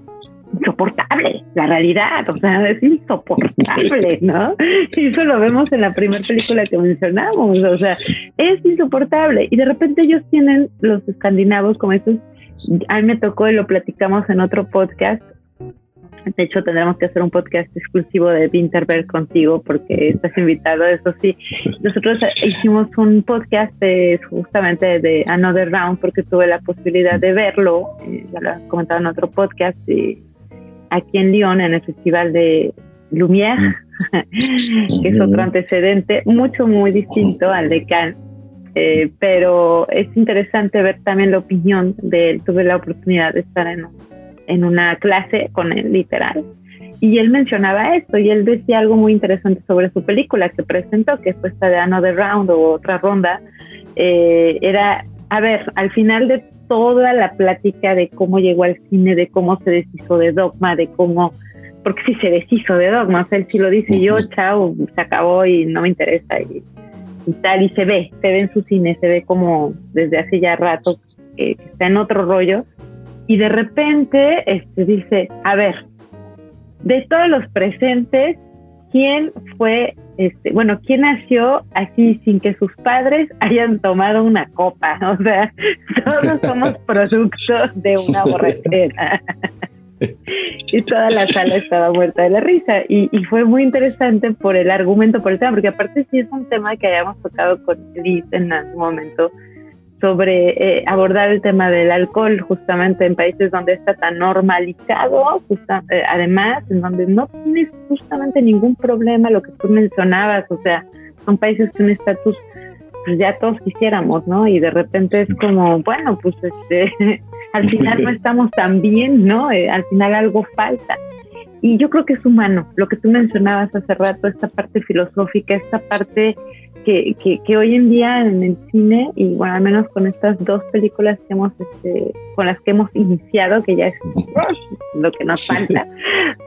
Insoportable, la realidad, o sea, es insoportable, ¿no? Y eso lo vemos en la primera película que mencionamos, o sea, es insoportable. Y de repente ellos tienen, los escandinavos, como estos, a mí me tocó y lo platicamos en otro podcast. De hecho, tendremos que hacer un podcast exclusivo de Winterberg contigo porque estás invitado. Eso sí, nosotros hicimos un podcast justamente de Another Round porque tuve la posibilidad de verlo. Eh, ya lo he comentado en otro podcast. Y aquí en Lyon, en el Festival de Lumière, mm. que es otro antecedente mucho, muy distinto al de Cannes. Eh, pero es interesante ver también la opinión de él. Tuve la oportunidad de estar en, en una clase con él, literal, y él mencionaba esto y él decía algo muy interesante sobre su película que presentó, que fue esta de Another Round o otra ronda. Eh, era, a ver, al final de toda la plática de cómo llegó al cine, de cómo se deshizo de Dogma, de cómo, porque si se deshizo de Dogma, o sea, él sí lo dice yo, chao, se acabó y no me interesa y, tal, y se ve, se ve en su cine, se ve como desde hace ya rato que, está en otro rollo, y de repente este, dice, a ver, de todos los presentes, ¿quién fue este, bueno, ¿quién nació así sin que sus padres hayan tomado una copa? O sea, todos somos productos de una borrachera. y toda la sala estaba muerta de la risa. Y, fue muy interesante por el argumento, por el tema, porque aparte sí es un tema que habíamos tocado con Liz en algún momento, sobre eh, abordar el tema del alcohol justamente en países donde está tan normalizado, eh, además en donde no tienes justamente ningún problema, lo que tú mencionabas, o sea, son países con un estatus pues ya todos quisiéramos, ¿no? Y de repente es como, bueno, pues este, al final no estamos tan bien, ¿no? Eh, al final algo falta. Y yo creo que es humano, lo que tú mencionabas hace rato, esta parte filosófica, esta parte que, que, hoy en día en el cine, y bueno, al menos con estas dos películas que hemos, este, con las que hemos iniciado, que ya es lo que nos falta,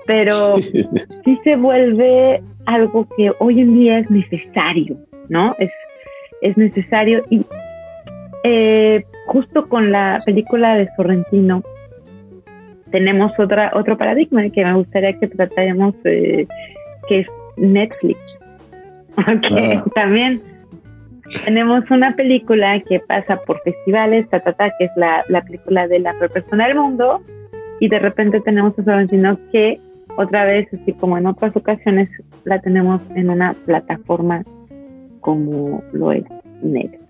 pero sí se vuelve algo que hoy en día es necesario, ¿no? Es, es necesario y eh, justo con la película de Sorrentino tenemos otra otro paradigma que me gustaría que tratáramos, eh, que es Netflix Okay, ah. también tenemos una película que pasa por festivales, ta, que es la, película de la peor persona del mundo, y de repente tenemos a Sorrentino que otra vez, así como en otras ocasiones, la tenemos en una plataforma como lo es Netflix.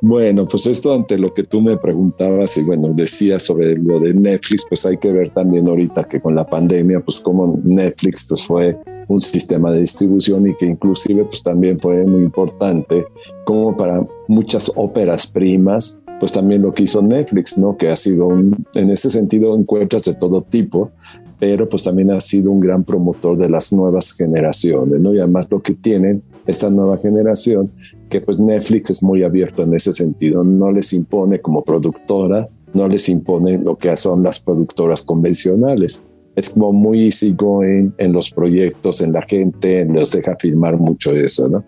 Bueno, pues esto ante lo que tú me preguntabas y bueno, decías sobre lo de Netflix, pues hay que ver también ahorita que con la pandemia, pues como Netflix pues fue un sistema de distribución y que inclusive pues también fue muy importante como para muchas óperas primas pues también lo que hizo Netflix, ¿no? Que ha sido en ese sentido encuentras de todo tipo, pero pues también ha sido un gran promotor de las nuevas generaciones, ¿no? Y además lo que tienen esta nueva generación, que pues Netflix es muy abierto en ese sentido, no les impone como productora, no les impone lo que son las productoras convencionales es como muy easygoing en los proyectos, en la gente, nos deja filmar mucho eso, ¿no?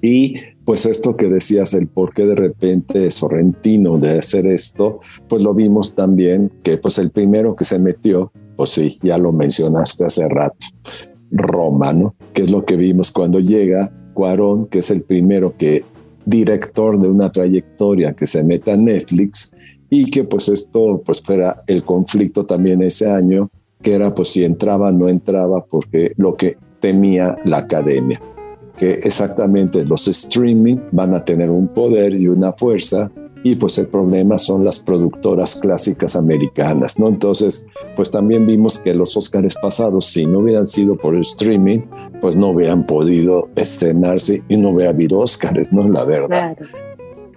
Y pues esto que decías, el por qué de repente Sorrentino de hacer esto, pues lo vimos también que pues el primero que se metió, pues sí, ya lo mencionaste hace rato, Roma, ¿no? Que es lo que vimos cuando llega Cuarón, que es el primero que director de una trayectoria que se mete a Netflix y que pues esto pues fuera el conflicto también ese año, que era pues si entraba no entraba, porque lo que temía la academia, que exactamente los streaming van a tener un poder y una fuerza y pues el problema son las productoras clásicas americanas, ¿no? Entonces, pues también vimos que los Óscares pasados, si no hubieran sido por el streaming, pues no hubieran podido estrenarse y no hubiera habido Óscares, ¿no? La verdad.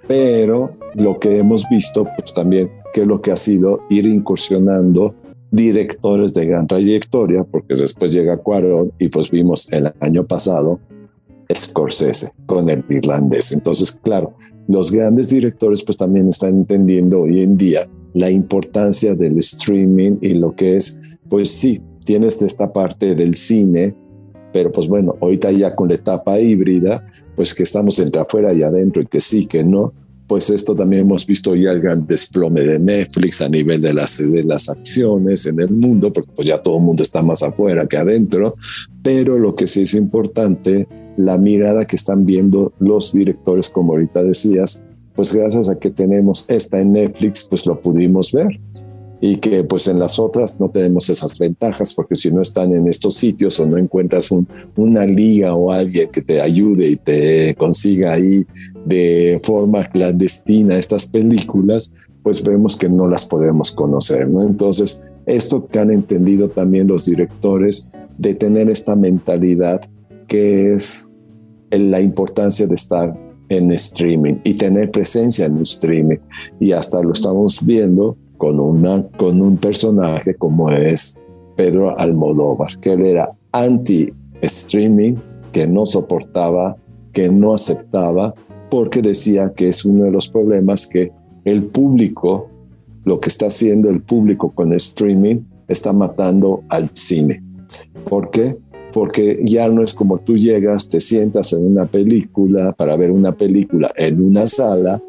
Pero lo que hemos visto, pues también, que lo que ha sido ir incursionando directores de gran trayectoria, porque después llega Cuarón y pues vimos el año pasado Scorsese con el irlandés. Entonces, claro, los grandes directores pues también están entendiendo hoy en día la importancia del streaming y lo que es, pues sí, tienes esta parte del cine, pero pues bueno, ahorita ya con la etapa híbrida, pues que estamos entre afuera y adentro y que sí, que no, pues esto también hemos visto ya el gran desplome de Netflix a nivel de las, de las acciones en el mundo, porque pues ya todo el mundo está más afuera que adentro, pero lo que sí es importante, la mirada que están viendo los directores, como ahorita decías, pues gracias a que tenemos esta en Netflix, pues lo pudimos ver y que pues en las otras no tenemos esas ventajas porque si no están en estos sitios o no encuentras una liga o alguien que te ayude y te consiga ahí de forma clandestina estas películas, pues vemos que no las podemos conocer, ¿no? Entonces, esto que han entendido también los directores de tener esta mentalidad que es la importancia de estar en streaming y tener presencia en streaming y hasta lo estamos viendo con, una, con un personaje como es Pedro Almodóvar, que él era anti-streaming, que no soportaba, que no aceptaba, porque decía que es uno de los problemas que el público, lo que está haciendo el público con streaming, está matando al cine. ¿Por qué? Porque ya no es como tú llegas, te sientas en una película para ver una película en una sala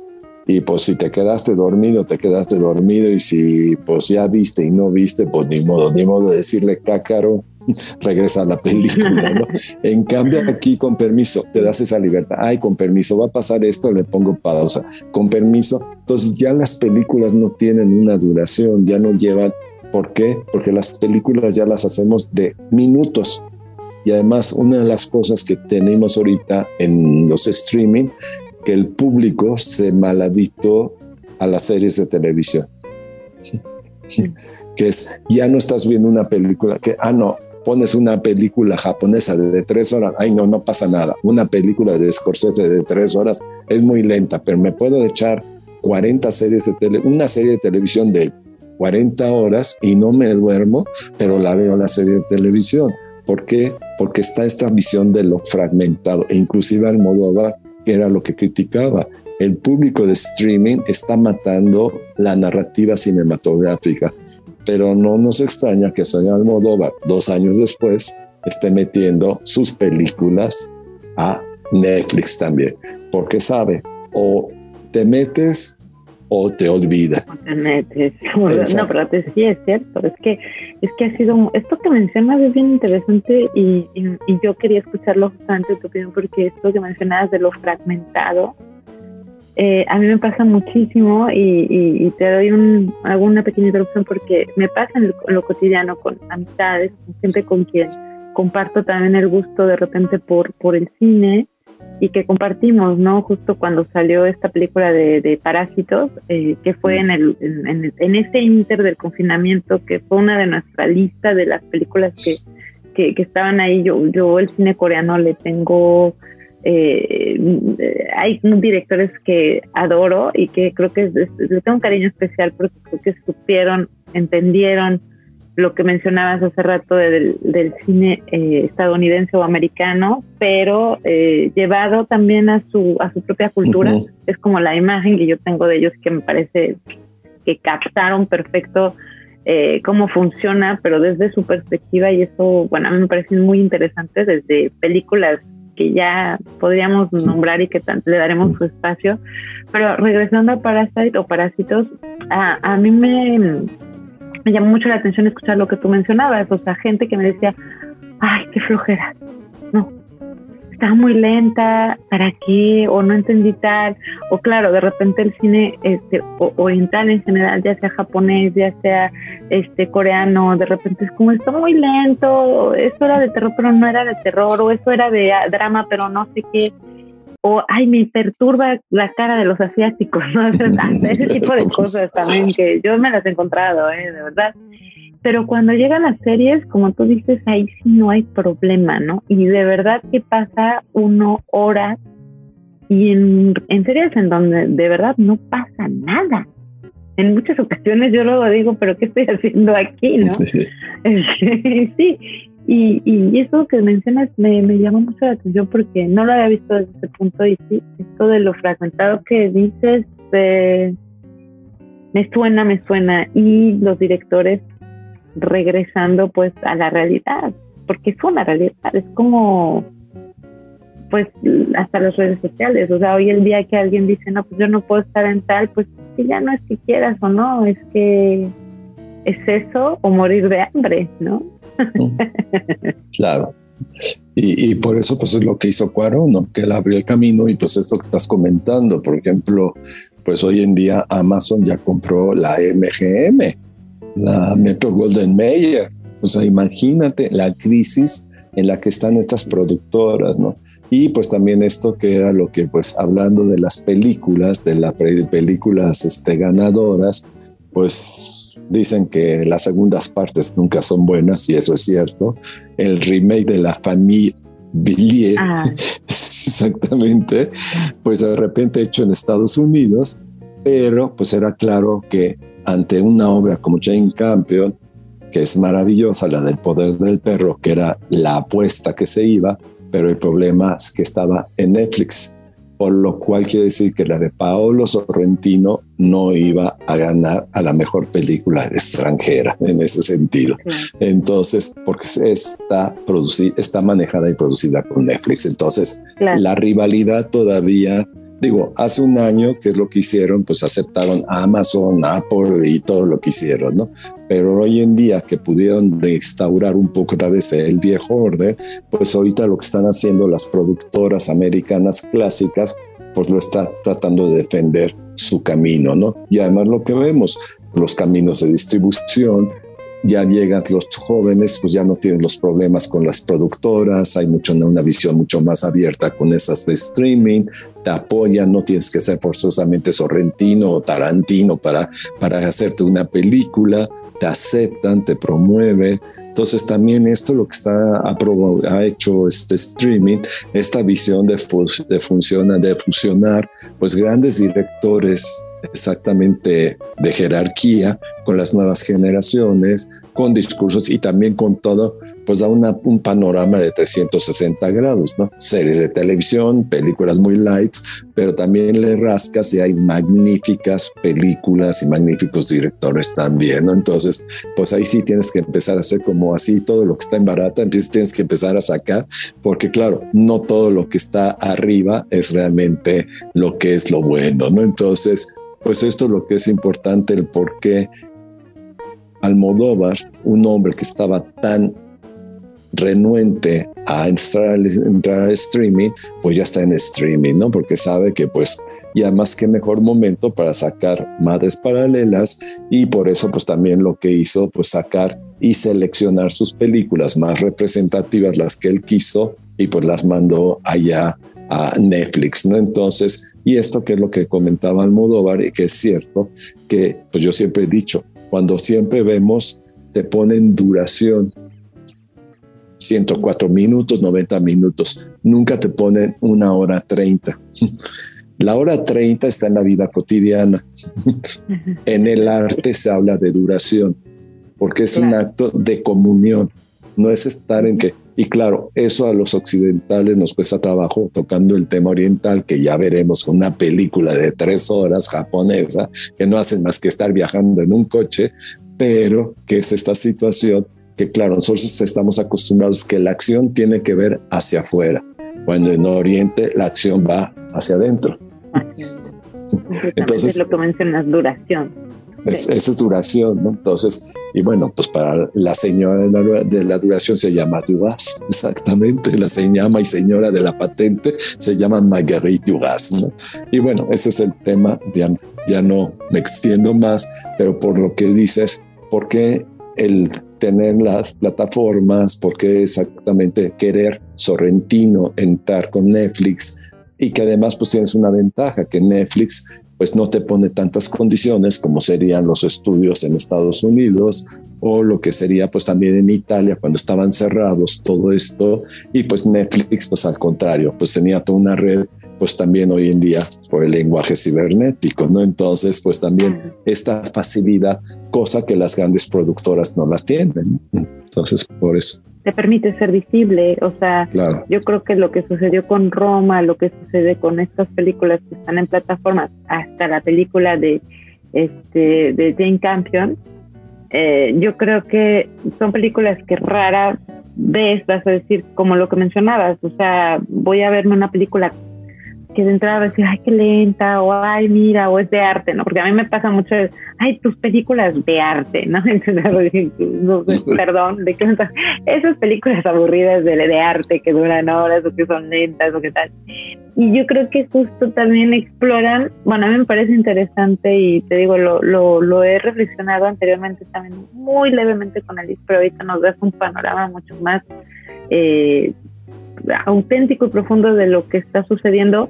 y pues si te quedaste dormido, te quedaste dormido y si pues ya viste y no viste, pues ni modo, ni modo de decirle cácaro, regresa a la película, ¿no? En cambio aquí con permiso, te das esa libertad, ay, con permiso, va a pasar esto, le pongo pausa, con permiso, entonces ya las películas no tienen una duración, ya no llevan, ¿por qué? Porque las películas ya las hacemos de minutos, y además, una de las cosas que tenemos ahorita en los streaming que el público se malhabitó a las series de televisión. que es, ya no estás viendo una película que, ah, no, pones una película japonesa de, tres horas, ay, no, no pasa nada. Una película de Scorsese de tres horas es muy lenta, pero me puedo echar 40 series de tele, una serie de televisión de 40 horas y no me duermo, pero la veo la serie de televisión. ¿Por qué? Porque está esta visión de lo fragmentado e inclusive al modo era lo que criticaba. El público de streaming está matando la narrativa cinematográfica, pero no nos extraña que señor Almodóvar, dos años después, esté metiendo sus películas a Netflix también, porque sabe, o te metes o te olvida. No, pero sí es cierto, es que, es que ha sido, esto que mencionas es bien interesante y, yo quería escucharlo justamente tu opinión porque esto que mencionabas de lo fragmentado, eh, a mí me pasa muchísimo y, te doy un, alguna pequeña interrupción porque me pasa en, lo cotidiano con amistades, gente con quien comparto también el gusto de repente por, por el cine y que compartimos, ¿no? Justo cuando salió esta película de, Parásitos, eh, que fue en, el, en, en, ese inter del confinamiento, que fue una de nuestra lista de las películas que, que, estaban ahí. Yo, yo el cine coreano le tengo, eh, hay directores que adoro y que creo que le tengo un cariño especial porque creo que supieron, entendieron lo que mencionabas hace rato del, cine eh, estadounidense o americano, pero eh, llevado también a su, a su propia cultura. Es como la imagen que yo tengo de ellos que me parece que captaron perfecto eh, cómo funciona, pero desde su perspectiva y eso, bueno, a mí me parece muy interesante desde películas que ya podríamos nombrar y que le daremos su espacio. Pero regresando a Parasite o Parásitos, a, a mí me me llamó mucho la atención escuchar lo que tú mencionabas, o sea, gente que me decía, ay, qué flojera, no, estaba muy lenta, ¿para qué? O no entendí tal, o claro, de repente el cine este, oriental en general, ya sea japonés, ya sea este coreano, de repente es como, está muy lento, eso era de terror, pero no era de terror, o eso era de drama, pero no sé qué. O ay, me perturba la cara de los asiáticos, ¿no? ese tipo de cosas también que yo me las he encontrado, ¿eh? de verdad. Pero cuando llegan las series, como tú dices, ahí sí no hay problema, ¿no? Y de verdad que pasa uno horas y en, en series en donde de verdad no pasa nada. En muchas ocasiones yo luego digo, pero ¿qué estoy haciendo aquí? ¿no? Sí, Y, y eso que mencionas me, me llamó mucho la atención porque no lo había visto desde ese punto y sí, esto de lo fragmentado que dices, eh, me suena, me suena. Y los directores regresando pues a la realidad, porque es una realidad, es como pues hasta las redes sociales, o sea, hoy el día que alguien dice, no, pues yo no puedo estar en tal, pues que ya no es que quieras o no, es que es eso o morir de hambre, ¿no? claro. Y, por eso pues es lo que hizo Cuarón, ¿no? que él abrió el camino y pues esto que estás comentando, por ejemplo, pues hoy en día Amazon ya compró la MGM, la Metro Golden Mayer, o sea, imagínate la crisis en la que están estas productoras, ¿no? Y pues también esto que era lo que, pues hablando de las películas, de las películas este, ganadoras, pues dicen que las segundas partes nunca son buenas y eso es cierto. El remake de La Famille Billier, ah. exactamente, pues de repente hecho en Estados Unidos, pero pues era claro que ante una obra como Jane Campion, que es maravillosa, la del poder del perro, que era la apuesta que se iba, pero el problema es que estaba en Netflix, por lo cual quiere decir que la de Paolo Sorrentino no iba a ganar a la mejor película extranjera en ese sentido. Entonces, porque está, producida, está manejada y producida con Netflix. Entonces, la rivalidad todavía digo, hace un año, ¿qué es lo que hicieron? Pues aceptaron Amazon, Apple y todo lo que hicieron, ¿no? Pero hoy en día que pudieron restaurar un poco otra vez el viejo orden, pues ahorita lo que están haciendo las productoras americanas clásicas, pues lo está tratando de defender su camino, ¿no? Y además lo que vemos, los caminos de distribución, ya llegan los jóvenes, pues ya no tienen los problemas con las productoras, hay mucho, una visión mucho más abierta con esas de streaming, te apoyan, no tienes que ser forzosamente sorrentino o tarantino para, para hacerte una película, te aceptan, te promueven. Entonces también esto lo que está ha hecho este streaming, esta visión de, de, funciona, de fusionar pues grandes directores exactamente de jerarquía con las nuevas generaciones, con discursos y también con todo, pues da una, un panorama de 360 grados, ¿no? Series de televisión, películas muy lights, pero también le rascas y hay magníficas películas y magníficos directores también, ¿no? Entonces, pues ahí sí tienes que empezar a hacer como así todo lo que está en barata, entonces tienes que empezar a sacar, porque claro, no todo lo que está arriba es realmente lo que es lo bueno, ¿no? Entonces, pues esto es lo que es importante, el por qué Almodóvar, un hombre que estaba tan renuente a entrar, entrar al streaming, pues ya está en streaming, ¿no? Porque sabe que pues y además qué mejor momento para sacar madres paralelas y por eso pues también lo que hizo pues sacar y seleccionar sus películas más representativas las que él quiso y pues las mandó allá a Netflix, ¿no? Entonces, y esto que es lo que comentaba Almodóvar y que es cierto, que pues yo siempre he dicho, cuando siempre vemos, te ponen duración, 104 minutos, 90 minutos, nunca te ponen una hora 30. La hora 30 está en la vida cotidiana. en el arte se habla de duración, porque es un acto de comunión, no es estar en que y claro, eso a los occidentales nos cuesta trabajo tocando el tema oriental, que ya veremos con una película de tres horas japonesa, que no hacen más que estar viajando en un coche, pero que es esta situación que claro, nosotros estamos acostumbrados que la acción tiene que ver hacia afuera, cuando en Oriente la acción va hacia adentro. Entonces, es lo que mencionas, duración. Esa es duración, ¿no? Entonces, y bueno, pues para la señora de la, duración se llama Duras, exactamente. La señora y señora de la patente se llama Marguerite Duras, ¿no? Y bueno, ese es el tema. Ya, ya no me extiendo más, pero por lo que dices, ¿por qué el tener las plataformas? ¿Por qué exactamente querer Sorrentino entrar con Netflix? y que además pues tienes una ventaja que Netflix pues no te pone tantas condiciones como serían los estudios en Estados Unidos o lo que sería pues también en Italia cuando estaban cerrados todo esto y pues Netflix pues al contrario pues tenía toda una red pues también hoy en día por el lenguaje cibernético, ¿no? Entonces pues también esta facilidad, cosa que las grandes productoras no las tienen, entonces por eso te permite ser visible. O sea, yo creo que lo que sucedió con Roma, lo que sucede con estas películas que están en plataformas, hasta la película de este de Jane Campion, eh, yo creo que son películas que rara vez vas a decir, como lo que mencionabas, o sea, voy a verme una película que de entrada decir, ay, qué lenta, o ay, mira, o es de arte, ¿no? Porque a mí me pasa mucho, ay, tus películas de arte, ¿no? perdón, ¿de qué Esas películas aburridas de, de arte que duran horas o que son lentas o qué tal. Y yo creo que justo también exploran, bueno, a mí me parece interesante y te digo, lo, lo, lo he reflexionado anteriormente también muy levemente con Alice, pero ahorita nos das un panorama mucho más eh, auténtico y profundo de lo que está sucediendo,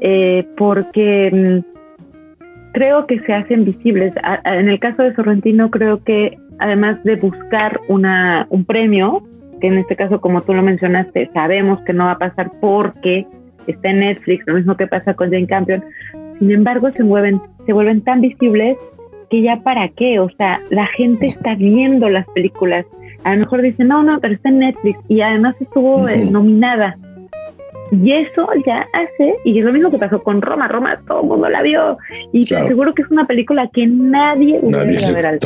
eh, porque mm, creo que se hacen visibles. en el caso de Sorrentino, creo que además de buscar una, un premio, que en este caso, como tú lo mencionaste, sabemos que no va a pasar porque está en Netflix, lo mismo que pasa con Jane Campion, sin embargo se mueven, se vuelven tan visibles que ya para qué, o sea, la gente está viendo las películas, a lo mejor dice, no, no, pero está en Netflix y además estuvo eh, nominada. Y eso ya hace, y es lo mismo que pasó con Roma, Roma todo el mundo la vio, y te aseguro que es una película que nadie hubiera a ver al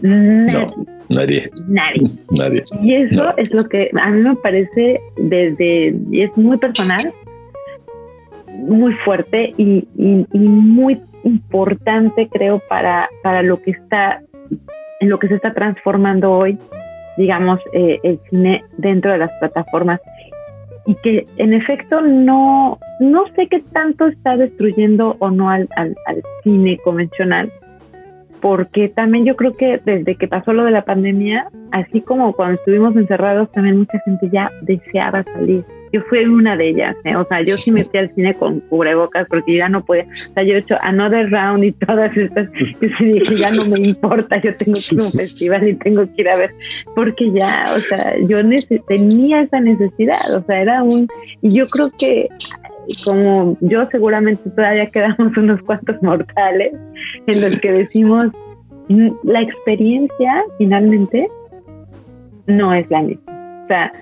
Nadie. nadie. Nadie. Y eso es lo que a mí me parece desde, y es muy personal, muy fuerte y, y, y muy importante creo para, para lo que está, en lo que se está transformando hoy digamos, eh, el cine dentro de las plataformas. Y que en efecto no, no sé qué tanto está destruyendo o no al, al, cine convencional, porque también yo creo que desde que pasó lo de la pandemia, así como cuando estuvimos encerrados, también mucha gente ya deseaba salir yo fui una de ellas, ¿eh? o sea, yo sí me fui al cine con cubrebocas porque ya no podía, o sea, yo he hecho Another Round y todas estas, y dije, ya no me importa, yo tengo que ir a un festival y tengo que ir a ver, porque ya, o sea, yo tenía esa necesidad, o sea, era un, y yo creo que como yo seguramente todavía quedamos unos cuantos mortales en los que decimos, mm, la experiencia finalmente no es la misma. O sea,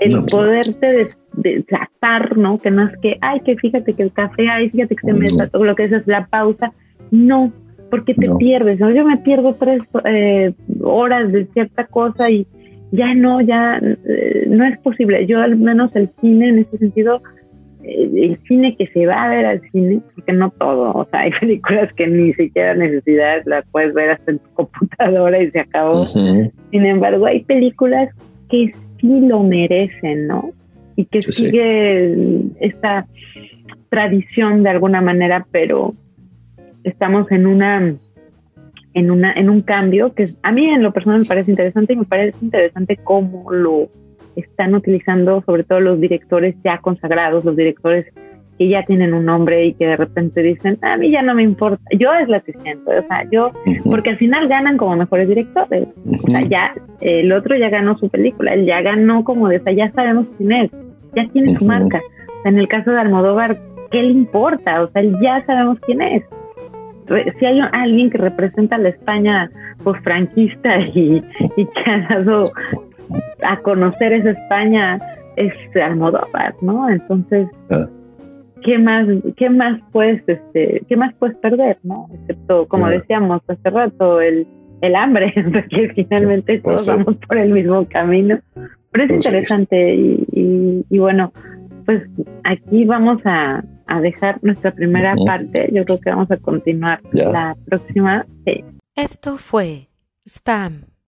el poderte de tratar, ¿no? Que no es que, ay, que fíjate que el café, ay, fíjate que se me todo lo que es, es la pausa. No, porque te pierdes, ¿no? Yo me pierdo tres eh, horas de cierta cosa y ya no, ya eh, no es posible. Yo al menos el cine en ese sentido, eh, el cine que se va a ver al cine, porque no todo, o sea, hay películas que ni siquiera necesidad las puedes ver hasta en tu computadora y se acabó. Sin embargo, hay películas que sí lo merecen, ¿no? Y que sigue esta tradición de alguna manera, pero estamos en una en una en un cambio que a mí en lo personal me parece interesante y me parece interesante cómo lo están utilizando sobre todo los directores ya consagrados, los directores que ya tienen un nombre y que de repente dicen, a mí ya no me importa, yo es la que siento, o sea, yo, porque al final ganan como mejores directores, o sea, ya el otro ya ganó su película, él ya ganó como de, o sea, ya sabemos quién es, ya tiene su marca. en el caso de Almodóvar, ¿qué le importa? O sea, ya sabemos quién es. Si hay alguien que representa a la España pues franquista y, que ha dado a conocer esa España es Almodóvar, ¿no? Entonces, ah. ¿qué más, qué más puedes, este, qué más puedes perder, no? Excepto, como decíamos hace rato, el, el hambre, porque finalmente todos vamos por el mismo camino. Pero es interesante y, bueno, pues aquí vamos a, dejar nuestra primera parte. Yo creo que vamos a continuar la próxima. Esto fue Spam